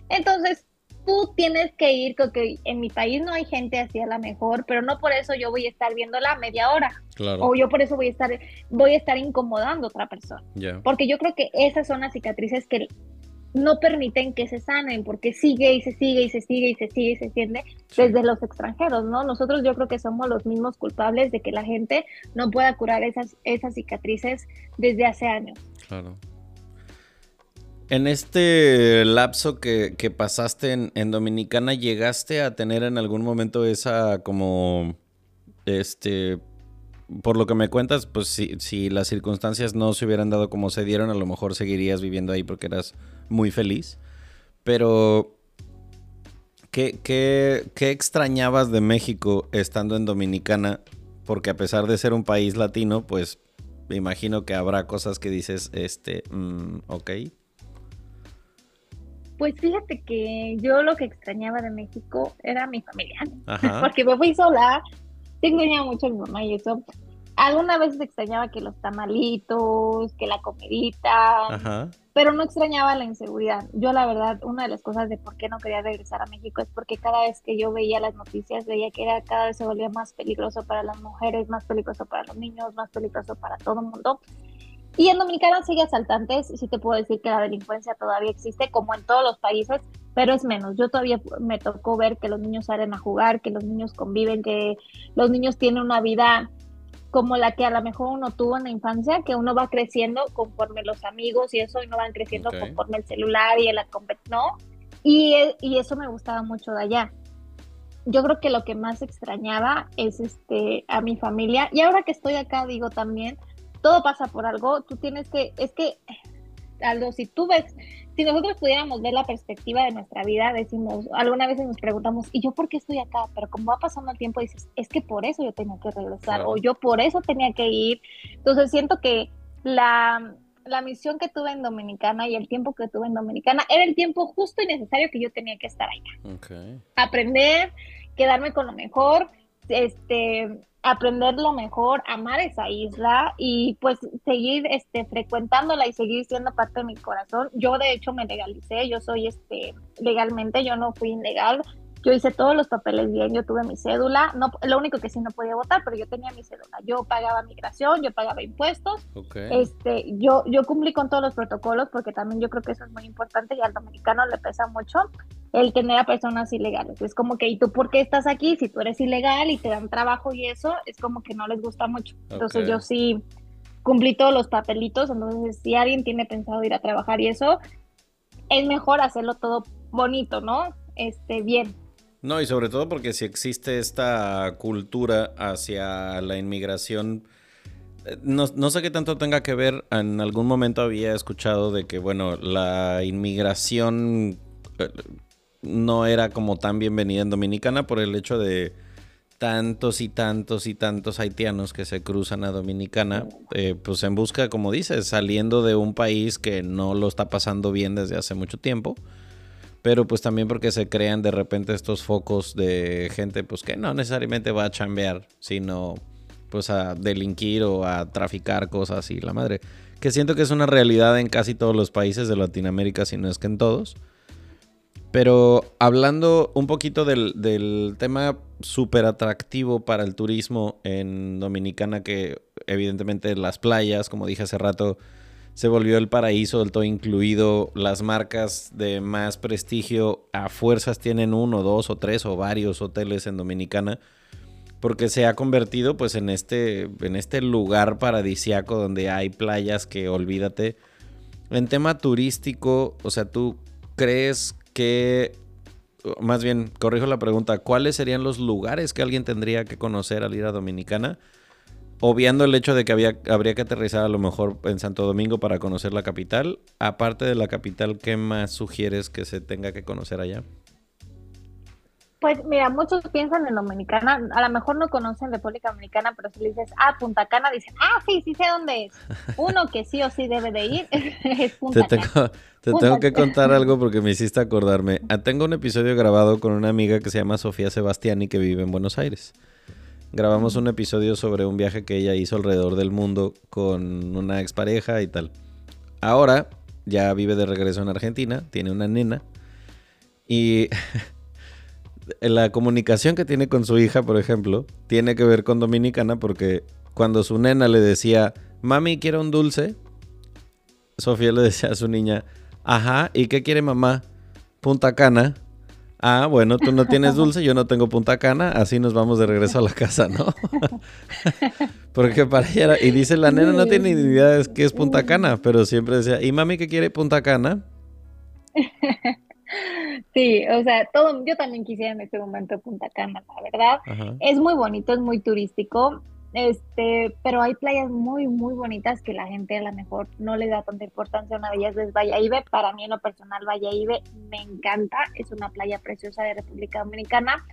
Entonces, tú tienes que ir, porque en mi país no hay gente así a la mejor, pero no por eso yo voy a estar viéndola media hora. O yo por eso voy a estar, voy a estar incomodando a otra persona. Porque yo creo que esas son las cicatrices que no permiten que se sanen porque sigue y se sigue y se sigue y se sigue y se siente desde los extranjeros, ¿no? Nosotros yo creo que somos los mismos culpables de que la gente no pueda curar esas, esas cicatrices desde hace años. Claro. En este lapso que, pasaste en, en, Dominicana, ¿llegaste a tener en algún momento esa como, este, por lo que me cuentas, pues si, si las circunstancias no se hubieran dado como se dieron, a lo mejor seguirías viviendo ahí porque eras muy feliz. Pero, ¿qué, qué, qué extrañabas de México estando en Dominicana? Porque a pesar de ser un país latino, pues me imagino que habrá cosas que dices, este, mm, ok. Pues fíjate que yo lo que extrañaba de México era mi familia, porque me fui sola, sí extrañaba mucho a mi mamá y eso. Alguna vez extrañaba que los tamalitos, que la comidita, pero no extrañaba la inseguridad. Yo la verdad, una de las cosas de por qué no quería regresar a México es porque cada vez que yo veía las noticias, veía que era cada vez se volvía más peligroso para las mujeres, más peligroso para los niños, más peligroso para todo el mundo. Y en Dominicana sigue asaltantes, sí te puedo decir que la delincuencia todavía existe, como en todos los países, pero es menos. Yo todavía me tocó ver que los niños salen a jugar, que los niños conviven, que los niños tienen una vida como la que a lo mejor uno tuvo en la infancia, que uno va creciendo conforme los amigos y eso, y no van creciendo conforme el celular y el ¿no? Y, y eso me gustaba mucho de allá. Yo creo que lo que más extrañaba es este a mi familia y ahora que estoy acá digo también todo pasa por algo, tú tienes que, es que, Aldo, si tú ves, si nosotros pudiéramos ver la perspectiva de nuestra vida, decimos, alguna vez nos preguntamos, ¿y yo por qué estoy acá? Pero como va pasando el tiempo, dices, es que por eso yo tenía que regresar, o yo por eso tenía que ir. Entonces siento que la, la misión que tuve en Dominicana y el tiempo que tuve en Dominicana era el tiempo justo y necesario que yo tenía que estar allá. Aprender, quedarme con lo mejor, este, aprender lo mejor, amar esa isla y pues seguir este frecuentándola y seguir siendo parte de mi corazón. Yo de hecho me legalicé, yo soy este legalmente, yo no fui ilegal. Yo hice todos los papeles bien, yo tuve mi cédula, no lo único que sí no podía votar, pero yo tenía mi cédula. Yo pagaba migración, yo pagaba impuestos. Este, yo yo cumplí con todos los protocolos porque también yo creo que eso es muy importante y al dominicano le pesa mucho el tener a personas ilegales. Es como que, ¿y tú por qué estás aquí? Si tú eres ilegal y te dan trabajo y eso, es como que no les gusta mucho. Entonces yo sí cumplí todos los papelitos, entonces si alguien tiene pensado ir a trabajar y eso, es mejor hacerlo todo bonito, ¿no? Este, bien. No, y sobre todo porque si existe esta cultura hacia la inmigración, eh, no, no, sé qué tanto tenga que ver, en algún momento había escuchado de que, bueno, la inmigración eh, no era como tan bienvenida en Dominicana por el hecho de tantos y tantos y tantos haitianos que se cruzan a Dominicana, eh, pues en busca, como dices, saliendo de un país que no lo está pasando bien desde hace mucho tiempo, pero pues también porque se crean de repente estos focos de gente pues que no necesariamente va a chambear, sino pues a delinquir o a traficar cosas y la madre, que siento que es una realidad en casi todos los países de Latinoamérica, si no es que en todos. Pero hablando un poquito del, tema súper atractivo para el turismo en Dominicana, que evidentemente las playas, como dije hace rato, se volvió el paraíso del todo incluido. Las marcas de más prestigio a fuerzas tienen uno, dos o tres o varios hoteles en Dominicana. Porque se ha convertido pues en este, en este lugar paradisiaco donde hay playas que olvídate. En tema turístico, o sea, ¿tú crees que, más bien, corrijo la pregunta, ¿cuáles serían los lugares que alguien tendría que conocer al ir a Dominicana? Obviando el hecho de que había, habría que aterrizar a lo mejor en Santo Domingo para conocer la capital, aparte de la capital, ¿qué más sugieres que se tenga que conocer allá? Pues mira, muchos piensan en Dominicana, a lo mejor no conocen República Dominicana, pero si le dices, ah, Punta Cana, dicen, ah, sí, sí sé dónde es. Uno que sí o sí debe de ir es Punta te tengo, Cana. Te tengo que contar algo porque me hiciste acordarme. Ah, tengo un episodio grabado con una amiga que se llama Sofía Sebastiani que vive en Buenos Aires. Grabamos un episodio sobre un viaje que ella hizo alrededor del mundo con una expareja y tal. Ahora ya vive de regreso en Argentina, tiene una nena y la comunicación que tiene con su hija, por ejemplo, tiene que ver con Dominicana porque cuando su nena le decía, mami, quiero un dulce, Sofía le decía a su niña, ajá, ¿y qué quiere mamá? Punta Cana. Ah, bueno, tú no tienes dulce, yo no tengo punta cana, así nos vamos de regreso a la casa, ¿no? Porque para ella era, y dice la nena no tiene ni idea de qué es punta cana, pero siempre decía, ¿y mami qué quiere punta cana? Sí, o sea, todo, yo también quisiera en este momento Punta Cana, la verdad. Es muy bonito, es muy turístico. Este, pero hay playas muy, muy bonitas que la gente a lo mejor no le da tanta importancia. Una de ellas es Ibe. Para mí, en lo personal, Ibe me encanta. Es una playa preciosa de República Dominicana.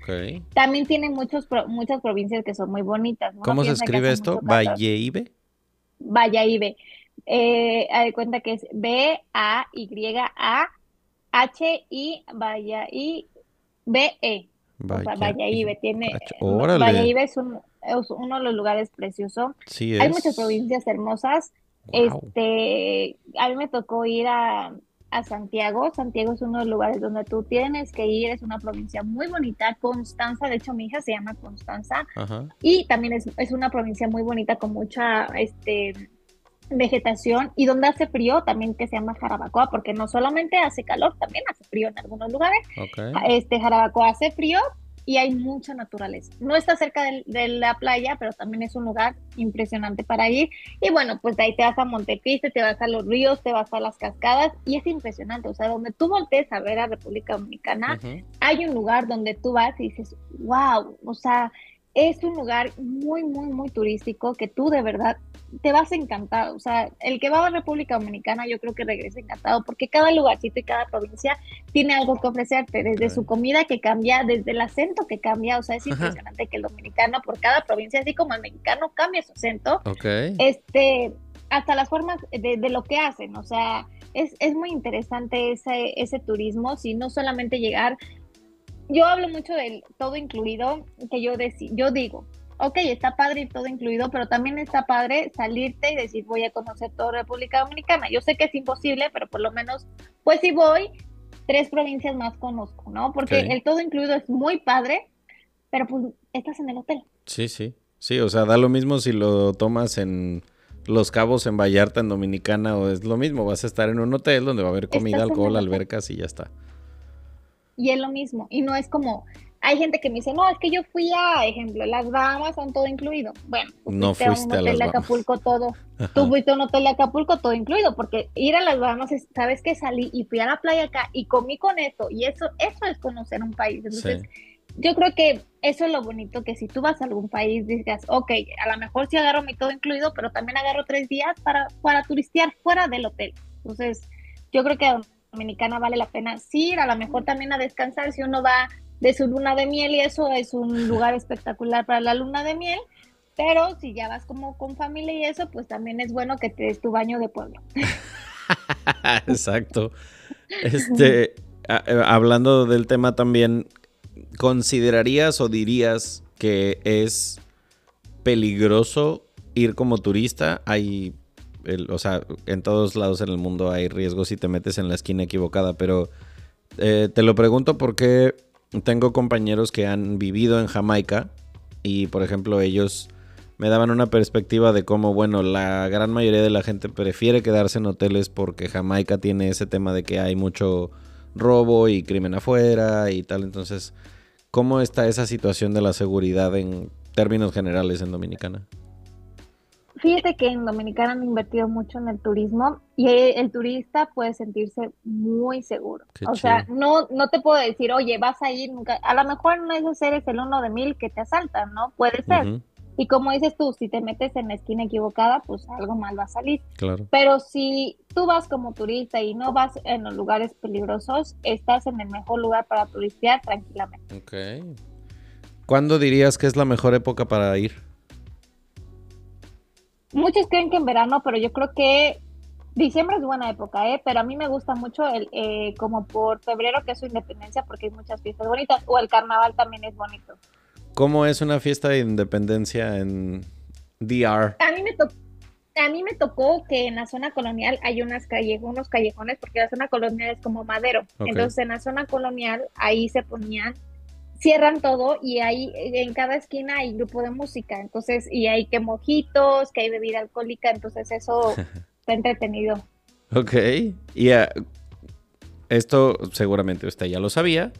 También tiene muchos, muchas provincias que son muy bonitas. ¿Cómo se escribe esto? Valleibe. Valleibe. Eh, de cuenta que es B-A-Y-A-H-I, Vaya-I-B-E. Valladolid tiene. Valladolid es, un, es, uno de los lugares preciosos. Hay muchas provincias hermosas. Este, a mí me tocó ir a, a, Santiago. Santiago es uno de los lugares donde tú tienes que ir. Es una provincia muy bonita. Constanza, de hecho, mi hija se llama Constanza. Y también es, es, una provincia muy bonita con mucha, este, vegetación y donde hace frío también que se llama Jarabacoa porque no solamente hace calor también hace frío en algunos lugares este Jarabacoa hace frío y hay mucha naturaleza. No está cerca de, la playa pero también es un lugar impresionante para ir. Y bueno pues de ahí te vas a Montecristi te vas a los ríos te vas a las cascadas y es impresionante. O sea donde tú voltees a ver a República Dominicana hay un lugar donde tú vas y dices wow o sea es un lugar muy, muy, muy turístico que tú de verdad te vas encantado. O sea, el que va a la República Dominicana yo creo que regresa encantado porque cada lugarcito y cada provincia tiene algo que ofrecerte, desde su comida que cambia, desde el acento que cambia. O sea, es impresionante que el dominicano por cada provincia, así como el mexicano cambia su acento, este, hasta las formas de, de, lo que hacen. O sea, es, es muy interesante ese, ese turismo, si no solamente llegar yo hablo mucho del todo incluido, que yo, yo digo, ok, está padre y todo incluido, pero también está padre salirte y decir, voy a conocer toda República Dominicana. Yo sé que es imposible, pero por lo menos, pues si voy, tres provincias más conozco, ¿no? Porque el todo incluido es muy padre, pero pues estás en el hotel. Sí, sí. Sí, o sea, da lo mismo si lo tomas en Los Cabos, en Vallarta, en Dominicana, o es lo mismo, vas a estar en un hotel donde va a haber comida, alcohol, albercas y ya está y es lo mismo. Y no es como, hay gente que me dice, no, es que yo fui a, ejemplo, las Bahamas son todo incluido. Bueno, no fuiste, a un hotel de Acapulco todo. Tú fuiste a un hotel de Acapulco todo incluido, porque ir a las Bahamas, sabes que salí y fui a la playa acá y comí con esto, y eso, eso es conocer un país. Entonces, yo creo que eso es lo bonito, que si tú vas a algún país, digas, ok, a lo mejor sí agarro mi todo incluido, pero también agarro tres días para, para turistear fuera del hotel. Entonces, yo creo que Dominicana vale la pena sí ir, a lo mejor también a descansar si uno va de su luna de miel y eso es un lugar espectacular para la luna de miel, pero si ya vas como con familia y eso, pues también es bueno que te des tu baño de pueblo. Exacto. Este, eh, hablando del tema también, ¿considerarías o dirías que es peligroso ir como turista? Hay o sea, en todos lados en el mundo hay riesgos si te metes en la esquina equivocada, pero eh, te lo pregunto porque tengo compañeros que han vivido en Jamaica y, por ejemplo, ellos me daban una perspectiva de cómo, bueno, la gran mayoría de la gente prefiere quedarse en hoteles porque Jamaica tiene ese tema de que hay mucho robo y crimen afuera y tal. Entonces, ¿cómo está esa situación de la seguridad en términos generales en Dominicana? Fíjate que en Dominicana han invertido mucho en el turismo y el turista puede sentirse muy seguro. o sea, no, no te puedo decir, oye, vas a ir nunca. A lo mejor no es hacer es el uno de mil que te asaltan, ¿no? Puede ser. Y como dices tú, si te metes en la esquina equivocada, pues algo mal va a salir. Claro. Pero si tú vas como turista y no vas en los lugares peligrosos, estás en el mejor lugar para turistear tranquilamente. Ok. ¿Cuándo dirías que es la mejor época para ir? Muchos creen que en verano, pero yo creo que diciembre es buena época, ¿eh? Pero a mí me gusta mucho el eh, como por febrero, que es su independencia, porque hay muchas fiestas bonitas, o el carnaval también es bonito. ¿Cómo es una fiesta de independencia en DR? A mí me tocó. A mí me tocó que en la zona colonial hay unas calles, unos callejones, porque la zona colonial es como madero. Entonces, en la zona colonial, ahí se ponían cierran todo y ahí en cada esquina hay grupo de música, entonces, y hay que mojitos, que hay bebida alcohólica, entonces eso está entretenido. Ok, y uh, esto seguramente usted ya lo sabía,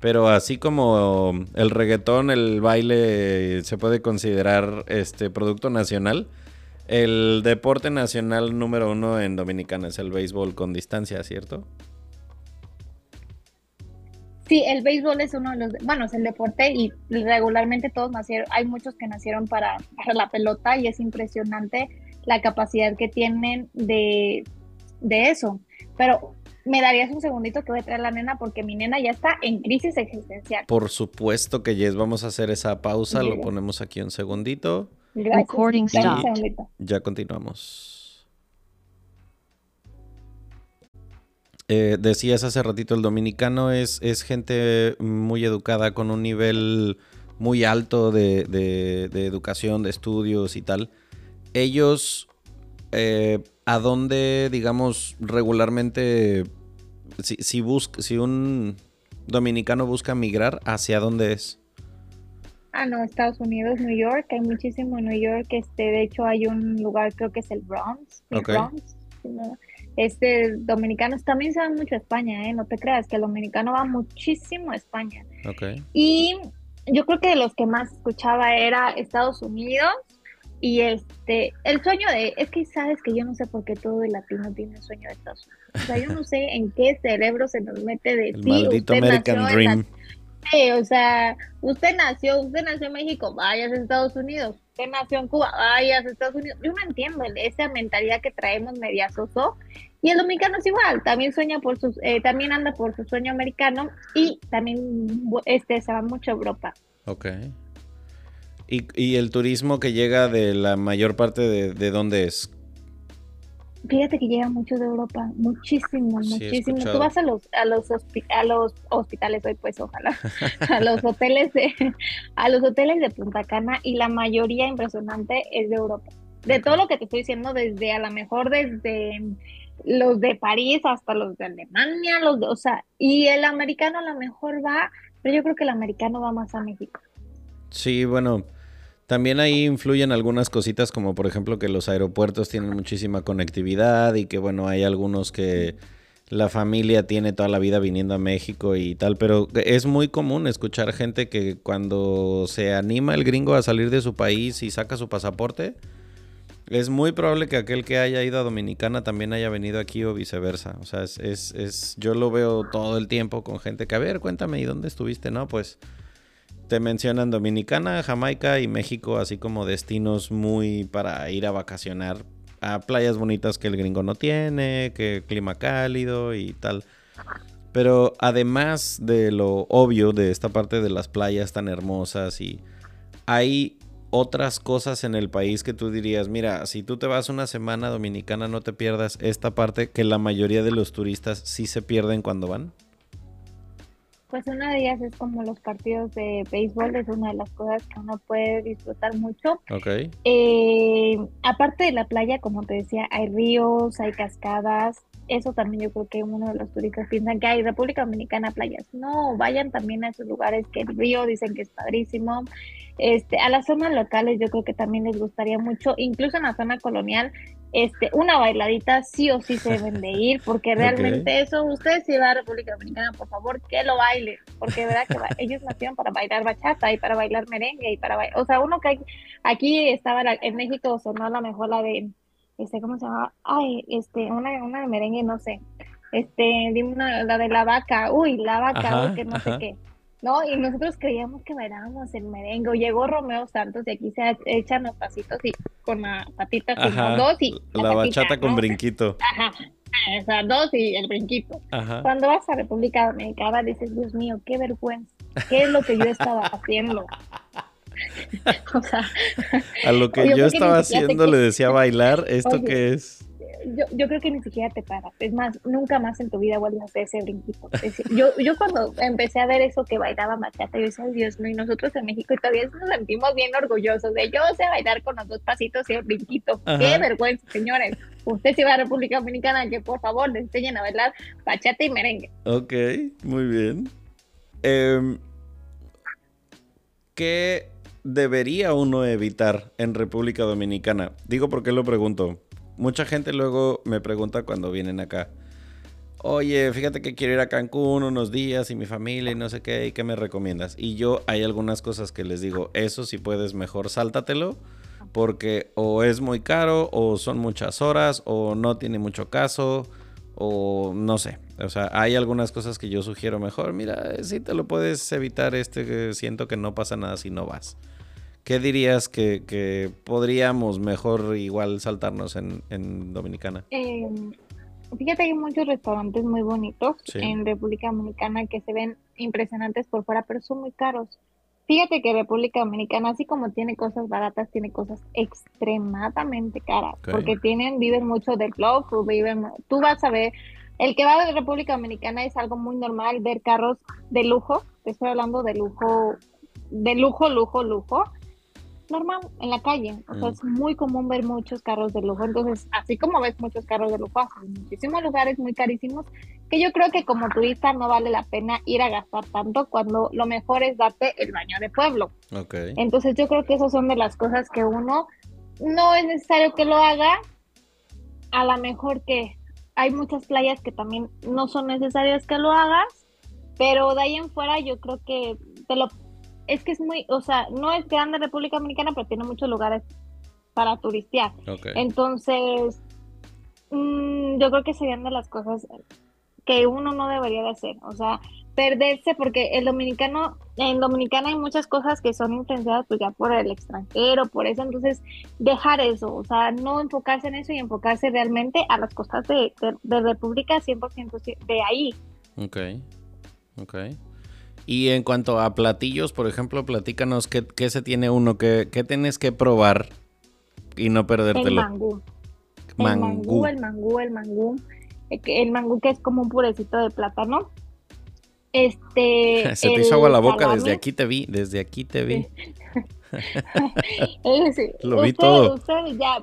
pero así como el reggaetón, el baile se puede considerar este producto nacional, el deporte nacional número uno en Dominicana es el béisbol con distancia, ¿cierto? Sí, el béisbol es uno de los, bueno, es el deporte y regularmente todos nacieron, hay muchos que nacieron para, la pelota y es impresionante la capacidad que tienen de, de eso. Pero me darías un segundito que voy a traer la nena porque mi nena ya está en crisis existencial. Por supuesto que yes, vamos a hacer esa pausa, lo ponemos aquí un segundito. Gracias. Ya continuamos. Eh, decías hace ratito, el dominicano es, es gente muy educada, con un nivel muy alto de, de, educación, de estudios y tal. Ellos, eh, ¿a dónde, digamos, regularmente, si, si, si un dominicano busca migrar, ¿hacia dónde es? Ah, no, Estados Unidos, New York, hay muchísimo en New York, este, de hecho hay un lugar, creo que es el Bronx, el Bronx este, dominicanos también se van mucho a España, ¿eh? No te creas, que el dominicano va muchísimo a España. Y yo creo que de los que más escuchaba era Estados Unidos y este, el sueño de, es que sabes que yo no sé por qué todo el latino tiene sueño de Estados Unidos. O sea, yo no sé en qué cerebro se nos mete de el maldito American Dream. Sí, o sea, usted nació, usted nació en México, vayas a Estados Unidos. Usted nació en Cuba, vayas a Estados Unidos. Yo no entiendo esa mentalidad que traemos media soso y el dominicano es igual, también sueña por sus, eh, también anda por su sueño americano y también este se va mucho a Europa. Ok. ¿Y, ¿Y, el turismo que llega de la mayor parte de, de dónde es? Fíjate que llega mucho de Europa, muchísimo, muchísimo. Tú vas a los a los a los hospitales hoy pues ojalá, a los hoteles de a los hoteles de Punta Cana y la mayoría impresionante es de Europa. De todo lo que te estoy diciendo desde a lo mejor desde los de París hasta los de Alemania, los de, o sea, y el americano a lo mejor va, pero yo creo que el americano va más a México. Sí, bueno, también ahí influyen algunas cositas como por ejemplo que los aeropuertos tienen muchísima conectividad y que bueno, hay algunos que la familia tiene toda la vida viniendo a México y tal, pero es muy común escuchar gente que cuando se anima el gringo a salir de su país y saca su pasaporte, es muy probable que aquel que haya ido a Dominicana también haya venido aquí o viceversa. O sea, es, es, es, yo lo veo todo el tiempo con gente que, a ver, cuéntame, ¿y dónde estuviste? No, pues te mencionan Dominicana, Jamaica y México, así como destinos muy para ir a vacacionar a playas bonitas que el gringo no tiene, que clima cálido y tal. Pero además de lo obvio de esta parte de las playas tan hermosas y hay otras cosas en el país que tú dirías, mira, si tú te vas una semana dominicana no te pierdas esta parte que la mayoría de los turistas sí se pierden cuando van? Pues una de ellas es como los partidos de béisbol, es una de las cosas que uno puede disfrutar mucho. Ok. Eh, aparte de la playa, como te decía, hay ríos, hay cascadas. Eso también yo creo que uno de los turistas piensan que hay República Dominicana playas. No, vayan también a esos lugares que el río dicen que es padrísimo. Este, a las zonas locales yo creo que también les gustaría mucho, incluso en la zona colonial, este, una bailadita sí o sí se deben de ir, porque realmente eso, ustedes si van a República Dominicana, por favor, que lo bailen, porque verdad que ellos nacieron para bailar bachata y para bailar merengue y para bailar, o sea, uno que aquí estaba en México sonó a lo mejor la de, este, ¿cómo se llama? Ay, este, una, una de merengue, no sé, este, dime una, la de la vaca, uy, la vaca, que no sé qué. ¿no? Y nosotros creíamos que bailábamos el merengue. Llegó Romeo Santos y aquí se echan los pasitos y con la patita con dos y la, bachata con brinquito. Ajá. O sea, dos y el brinquito. Cuando vas a República Dominicana dices, Dios mío, qué vergüenza. ¿Qué es lo que yo estaba haciendo? o sea, a lo que yo, estaba haciendo le decía bailar, ¿esto qué es? yo, yo creo que ni siquiera te paras. Es más, nunca más en tu vida vuelves a hacer ese brinquito. yo, yo cuando empecé a ver eso que bailaba machata, yo decía, Dios mío, y nosotros en México todavía nos sentimos bien orgullosos de yo sé bailar con los dos pasitos y el brinquito. Qué vergüenza, señores. Usted si va a República Dominicana, que por favor le enseñen a bailar bachata y merengue. Ok, muy bien. Em, ¿Qué debería uno evitar en República Dominicana? Digo porque lo pregunto mucha gente luego me pregunta cuando vienen acá. Oye, fíjate que quiero ir a Cancún unos días y mi familia y no sé qué, ¿y qué me recomiendas? Y yo hay algunas cosas que les digo, eso si puedes mejor sáltatelo, porque o es muy caro, o son muchas horas, o no tiene mucho caso, O no sé. O sea, hay algunas cosas que yo sugiero mejor. Mira, si te lo puedes evitar, este siento que no pasa nada si no vas. ¿Qué dirías que, podríamos mejor igual saltarnos en, Dominicana? Em, fíjate, hay muchos restaurantes muy bonitos en República Dominicana que se ven impresionantes por fuera, pero son muy caros. Fíjate que República Dominicana, así como tiene cosas baratas, tiene cosas extremadamente caras, porque tienen, viven mucho del club, viven, tú vas a ver, el que va de República Dominicana es algo muy normal ver carros de lujo, te estoy hablando de lujo, de lujo, lujo, lujo, normal en la calle. O sea, mm. es muy común ver muchos carros de lujo. Entonces, así como ves muchos carros de lujo, hay muchísimos lugares muy carísimos que yo creo que como turista no vale la pena ir a gastar tanto cuando lo mejor es darte el baño de pueblo. Okay. Entonces, yo creo que esas son de las cosas que uno no es necesario que lo haga. A lo mejor que hay muchas playas que también no son necesarias que lo hagas, pero de ahí en fuera yo creo que te lo es que es muy, o sea, no es grande República Dominicana, pero tiene muchos lugares para turistear. Entonces, mm, yo creo que serían de las cosas que uno no debería de hacer, o sea, perderse porque el dominicano, en Dominicana hay muchas cosas que son influenciadas pues ya por el extranjero, por eso, entonces dejar eso, o sea, no enfocarse en eso y enfocarse realmente a las cosas de, de, de República 100% de ahí. Ok, ok. Y en cuanto a platillos, por ejemplo, platícanos qué, qué se tiene uno, qué, qué, tienes que probar y no perdértelo. El mangú. El mangú, el mangú, el mangú. El mangú que es como un purecito de plátano. Este. Se te hizo agua la boca, desde aquí te vi, desde aquí te vi. Lo vi todo. Usted, ya,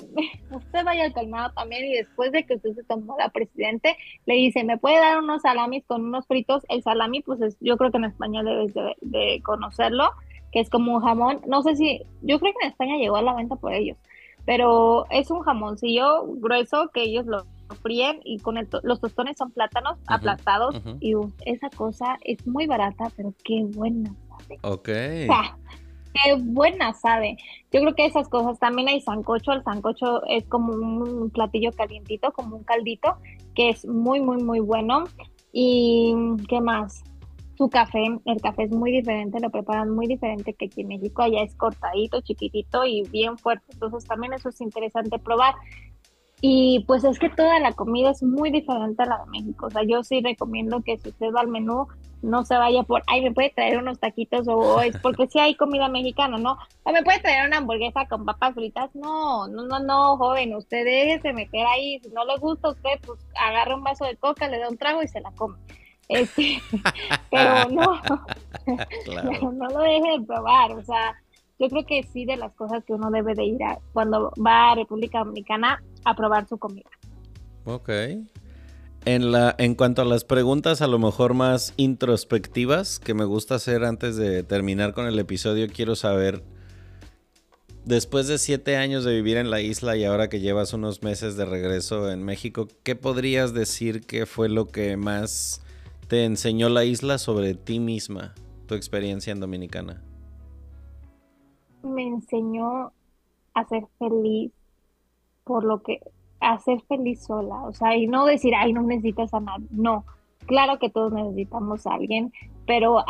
usted vaya al colmado también y después de que usted se tomó la presidente, le dice, ¿me puede dar unos salamis con unos fritos? El salami, pues yo creo que en España debes de, conocerlo, que es como un jamón. No sé si, yo creo que en España llegó a la venta por ellos, pero es un jamoncillo grueso que ellos lo fríen y con los tostones son plátanos aplastados y esa cosa es muy barata, pero qué buena. Ok qué buena sabe. Yo creo que esas cosas también hay sancocho. El sancocho es como un platillo calientito, como un caldito, que es muy, muy, muy bueno. Y qué más. Su café, el café es muy diferente, lo preparan muy diferente que aquí en México. Allá es cortadito, chiquitito y bien fuerte. Entonces también eso es interesante probar. Y pues es que toda la comida es muy diferente a la de México. O sea, yo sí recomiendo que si usted va al menú, no se vaya por, ay, me puede traer unos taquitos o es porque si hay comida mexicana, ¿no? O me puede traer una hamburguesa con papas fritas. No, no, no, no, joven, usted déjese meter ahí. Si no le gusta a usted, pues agarra un vaso de coca, le da un trago y se la come. Este, pero no, pero no lo deje de probar. O sea, yo creo que sí de las cosas que uno debe de ir a, cuando va a República Dominicana a probar su comida. Ok. En, la, en cuanto a las preguntas a lo mejor más introspectivas que me gusta hacer antes de terminar con el episodio, quiero saber, después de siete años de vivir en la isla y ahora que llevas unos meses de regreso en México, ¿qué podrías decir que fue lo que más te enseñó la isla sobre ti misma, tu experiencia en Dominicana? Me enseñó a ser feliz por lo que a ser feliz sola, o sea, y no decir, ay, no necesitas a nadie, no, claro que todos necesitamos a alguien, pero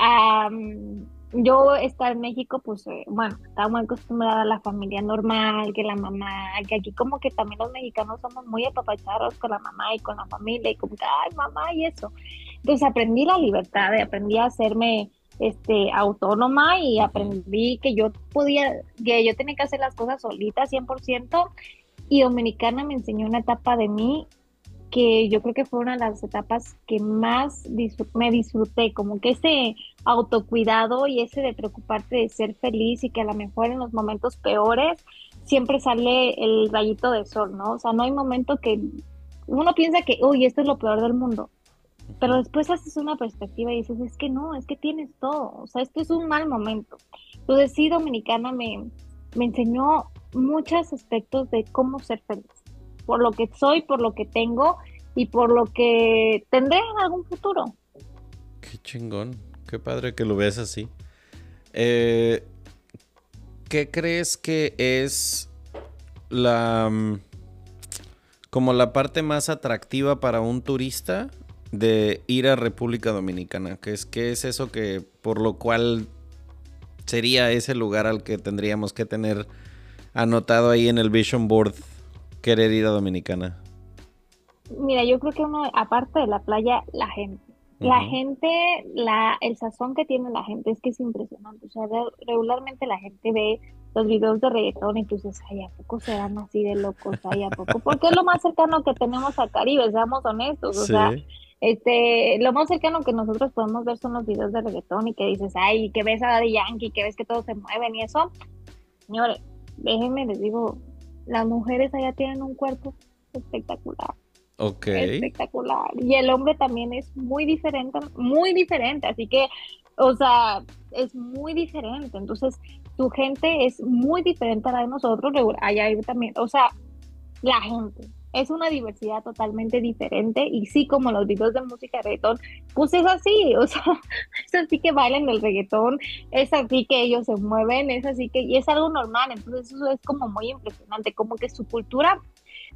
yo estar en México, pues, eh, bueno, estaba muy acostumbrada a la familia normal, que la mamá, que aquí como que también los mexicanos somos muy apapachados con la mamá y con la familia, y como que, ay, mamá, y eso. Entonces aprendí la libertad, aprendí a hacerme este, autónoma y aprendí que yo podía, que yo tenía que hacer las cosas solita 100% y Dominicana me enseñó una etapa de mí que yo creo que fue una de las etapas que más me disfruté, como que ese autocuidado y ese de preocuparte de ser feliz y que a lo mejor en los momentos peores siempre sale el rayito de sol, ¿no? O sea, no hay momento que uno piensa que, uy, esto es lo peor del mundo, pero después haces una perspectiva y dices, es que no, es que tienes todo, o sea, esto es un mal momento. Entonces sí, Dominicana me, me enseñó muchos aspectos de cómo ser feliz, por lo que soy, por lo que tengo y por lo que tendré en algún futuro. Qué chingón, qué padre que lo veas así. Eh, ¿Qué crees que es la... Mm, como la parte más atractiva para un turista de ir a República Dominicana? ¿Qué es, qué es eso que por lo cual sería ese lugar al que tendríamos que tener anotado ahí en el Vision Board querer ir a Dominicana? Mira, yo creo que uno, aparte de la playa, la gente. La gente, la, el sazón que tiene la gente es que es impresionante. O sea, regularmente la gente ve los videos de reggaetón y tú dices, ay, ¿a poco serán así de locos? Ay, ¿a poco? Porque es lo más cercano que tenemos al Caribe, seamos honestos. O sea, este, lo más cercano que nosotros podemos ver son los videos de reggaetón y que dices, ay, que ves a Daddy Yankee, que ves que todos se mueven y eso. Señores, déjenme les digo, las mujeres allá tienen un cuerpo espectacular. Ok. Espectacular. Y el hombre también es muy diferente, muy diferente. Así que, o sea, es muy diferente. Entonces, tu gente es muy diferente a la de nosotros. Allá también, o sea, la gente. Es una diversidad totalmente diferente y sí, como los videos de música de reggaetón, pues es así, o sea, es así que bailan el reggaetón, es así que ellos se mueven, es así que, y es algo normal, entonces eso es como muy impresionante, como que su cultura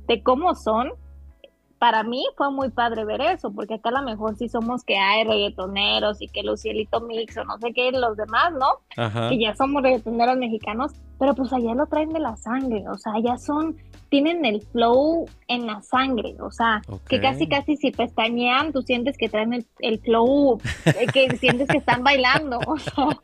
de cómo son, para mí fue muy padre ver eso, porque acá a lo mejor sí somos que hay reggaetoneros y que Lucielito Mix o no sé qué, los demás, ¿no? Que ya somos reggaetoneros mexicanos, pero pues allá lo traen de la sangre, o sea, ya son, tienen el flow en la sangre, o sea, que casi casi si pestañean, tú sientes que traen el, flow, eh, que sientes que están bailando, o sea.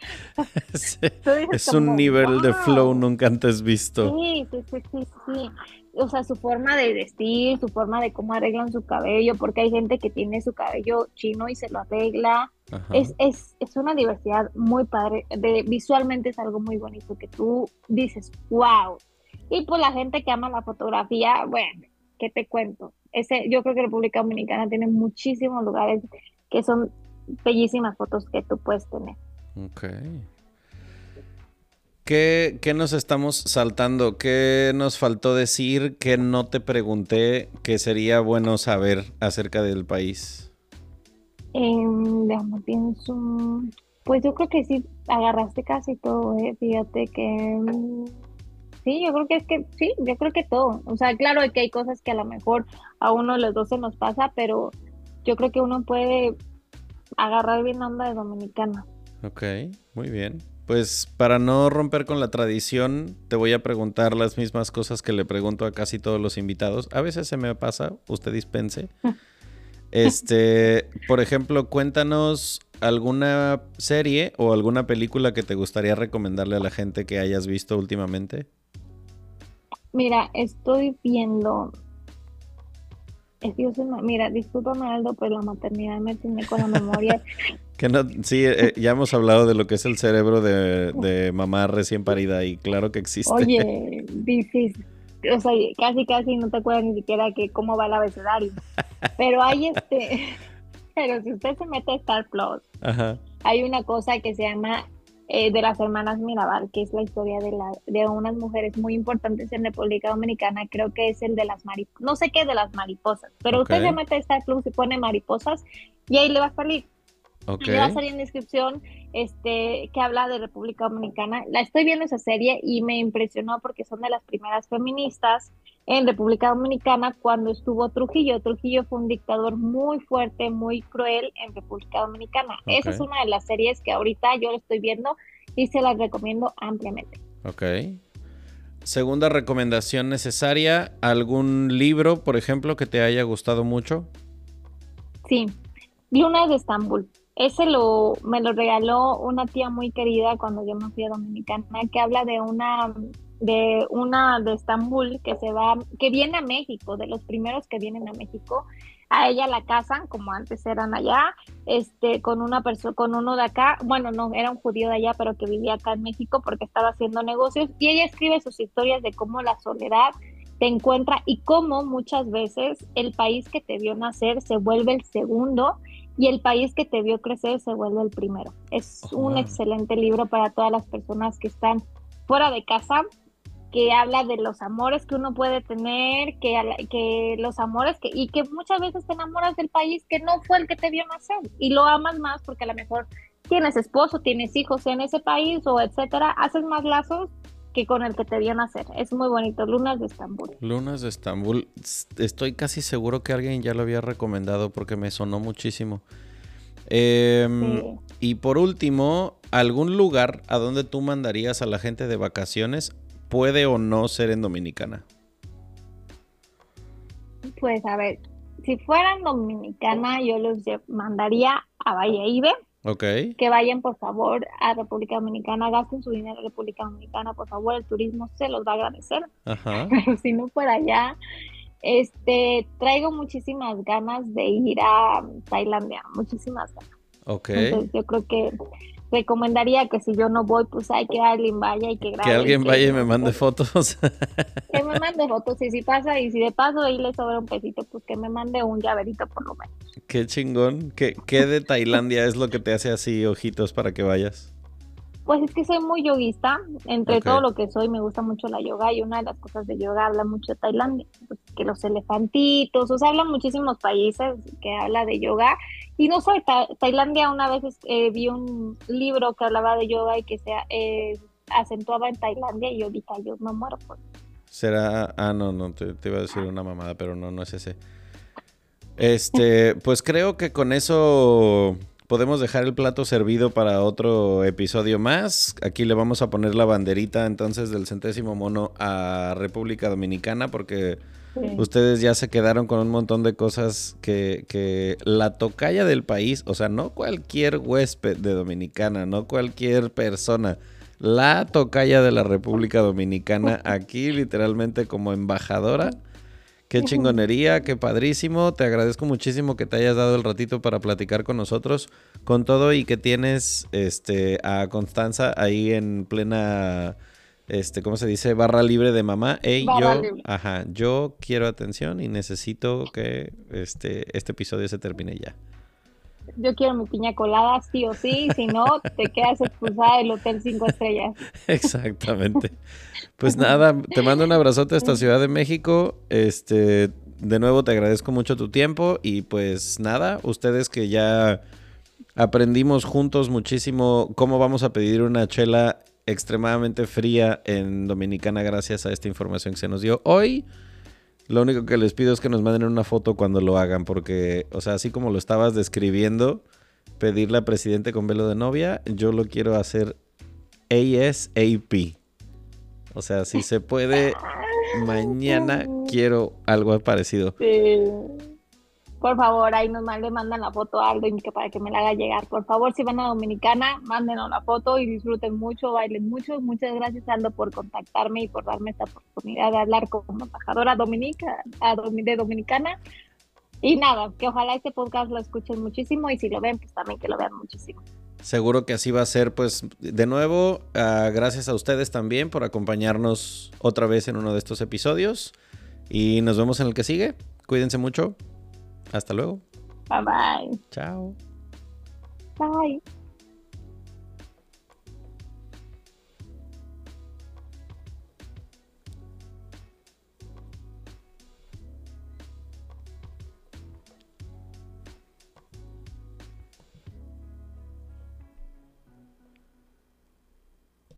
es un nivel de flow nunca antes visto. Sí, sí, sí, sí, sí o sea, su forma de vestir, su forma de cómo arreglan su cabello, porque hay gente que tiene su cabello chino y se lo arregla. Es, es, es, una diversidad muy padre, de, visualmente es algo muy bonito que tú dices, wow. Y pues la gente que ama la fotografía, bueno, ¿qué te cuento? Ese, yo creo que República Dominicana tiene muchísimos lugares que son bellísimas fotos que tú puedes tener. Ok. ¿Qué, nos estamos saltando? ¿Qué nos faltó decir que no te pregunté que sería bueno saber acerca del país? Eh, pienso. Pues yo creo que sí, agarraste casi todo, ¿eh? Fíjate que. Mm, sí, yo creo que es que sí, yo creo que todo. O sea, claro que hay cosas que a lo mejor a uno de los dos se nos pasa, pero yo creo que uno puede agarrar bien onda de dominicana. Ok, muy bien. Pues para no romper con la tradición, te voy a preguntar las mismas cosas que le pregunto a casi todos los invitados. A veces se me pasa, usted dispense. Este, por ejemplo, cuéntanos alguna serie o alguna película que te gustaría recomendarle a la gente que hayas visto últimamente. Mira, estoy viendo es que yo soy, mira, discúlpame Aldo, pero la maternidad me tiene con la memoria. que no, sí, eh, ya hemos hablado de lo que es el cerebro de, mamá recién parida y claro que existe. Oye, difícil. O sea, casi casi no te acuerdas ni siquiera que cómo va el abecedario. Pero hay este, pero si usted se mete a Star Plus, hay una cosa que se llama eh, de las hermanas Mirabal, que es la historia de, la, de unas mujeres muy importantes en República Dominicana, creo que es el de las mariposas, no sé qué de las mariposas, pero usted se mete a Star Plus y pone mariposas y ahí le va a salir. Le va a salir en descripción este, que habla de República Dominicana. La estoy viendo esa serie y me impresionó porque son de las primeras feministas en República Dominicana cuando estuvo Trujillo. Trujillo fue un dictador muy fuerte, muy cruel en República Dominicana. Esa es una de las series que ahorita yo lo estoy viendo y se las recomiendo ampliamente. Ok. Segunda recomendación necesaria, ¿algún libro, por ejemplo, que te haya gustado mucho? Sí, Lunas de Estambul. Ese lo, me lo regaló una tía muy querida cuando yo me fui a Dominicana, que habla de una de una de Estambul que se va, que viene a México, de los primeros que vienen a México. A ella la casan, como antes eran allá, este, con una persona, con uno de acá, bueno, no, era un judío de allá, pero que vivía acá en México porque estaba haciendo negocios, y ella escribe sus historias de cómo la soledad te encuentra y cómo muchas veces el país que te vio nacer se vuelve el segundo y el país que te vio crecer se vuelve el primero. Es un excelente libro para todas las personas que están fuera de casa que habla de los amores que uno puede tener, que, que los amores que, y que muchas veces te enamoras del país que no fue el que te vio nacer y lo amas más porque a lo mejor tienes esposo, tienes hijos en ese país o etcétera, haces más lazos que con el que te vio nacer. Es muy bonito, Lunas de Estambul. Lunas de Estambul. Estoy casi seguro que alguien ya lo había recomendado porque me sonó muchísimo. Em, y por último, ¿algún lugar a donde tú mandarías a la gente de vacaciones? ¿Puede o no ser en Dominicana? Pues a ver, si fueran Dominicana, yo los mandaría a Valladolid que vayan, por favor, a República Dominicana, gasten su dinero en República Dominicana, por favor, el turismo se los va a agradecer. Pero si no fuera allá, este, traigo muchísimas ganas de ir a Tailandia, muchísimas ganas. Ok. Entonces, yo creo que recomendaría que si yo no voy, pues hay que alguien vaya y que grabe. Que alguien vaya y me mande fotos. Que me mande fotos y si pasa y si de paso ahí le sobra un pesito, pues que me mande un llaverito por lo menos. Qué chingón. ¿Qué, qué de Tailandia es lo que te hace así ojitos para que vayas? Pues es que soy muy yoguista, entre todo lo que soy me gusta mucho la yoga y una de las cosas de yoga habla mucho de Tailandia, pues que los elefantitos, o sea, hablan muchísimos países que habla de yoga. Y no sé, Tailandia una vez eh, vi un libro que hablaba de yoga y que se eh, acentuaba en Tailandia y ahorita yo me muero por Será, ah no, no, te, te iba a decir una mamada, pero no, no es ese. Este, pues creo que con eso podemos dejar el plato servido para otro episodio más. Aquí le vamos a poner la banderita entonces del centésimo mono a República Dominicana porque ustedes ya se quedaron con un montón de cosas que, que la tocaya del país, o sea, no cualquier huésped de Dominicana, no cualquier persona. La tocaya de la República Dominicana aquí literalmente como embajadora Qué chingonería, qué padrísimo. Te agradezco muchísimo que te hayas dado el ratito para platicar con nosotros, con todo y que tienes este a Constanza ahí en plena este, ¿cómo se dice? Barra libre de mamá. Ey, yo, ajá, yo quiero atención y necesito que este, este episodio se termine ya yo quiero mi piña colada sí o sí, si no, te quedas expulsada del Hotel 5 Estrellas. Exactamente. Pues nada, te mando un abrazote hasta Ciudad de México. Este, de nuevo te agradezco mucho tu tiempo y pues nada, ustedes que ya aprendimos juntos muchísimo cómo vamos a pedir una chela extremadamente fría en Dominicana gracias a esta información que se nos dio hoy. Lo único que les pido es que nos manden una foto cuando lo hagan, porque, o sea, así como lo estabas describiendo, pedirle a presidente con velo de novia, yo lo quiero hacer ASAP. O sea, si se puede, mañana quiero algo parecido. Sí por favor, ahí nos le mandan la foto a Aldo y que para que me la haga llegar. Por favor, si van a Dominicana, mándenos la foto y disfruten mucho, bailen mucho. Muchas gracias, Aldo, por contactarme y por darme esta oportunidad de hablar como embajadora dominica, de Dominicana. Y nada, que ojalá este podcast lo escuchen muchísimo y si lo ven, pues también que lo vean muchísimo. Seguro que así va a ser. Pues de nuevo, ah, gracias a ustedes también por acompañarnos otra vez en uno de estos episodios. Y nos vemos en el que sigue. Cuídense mucho. Hasta luego. Bye bye. Chao. Bye.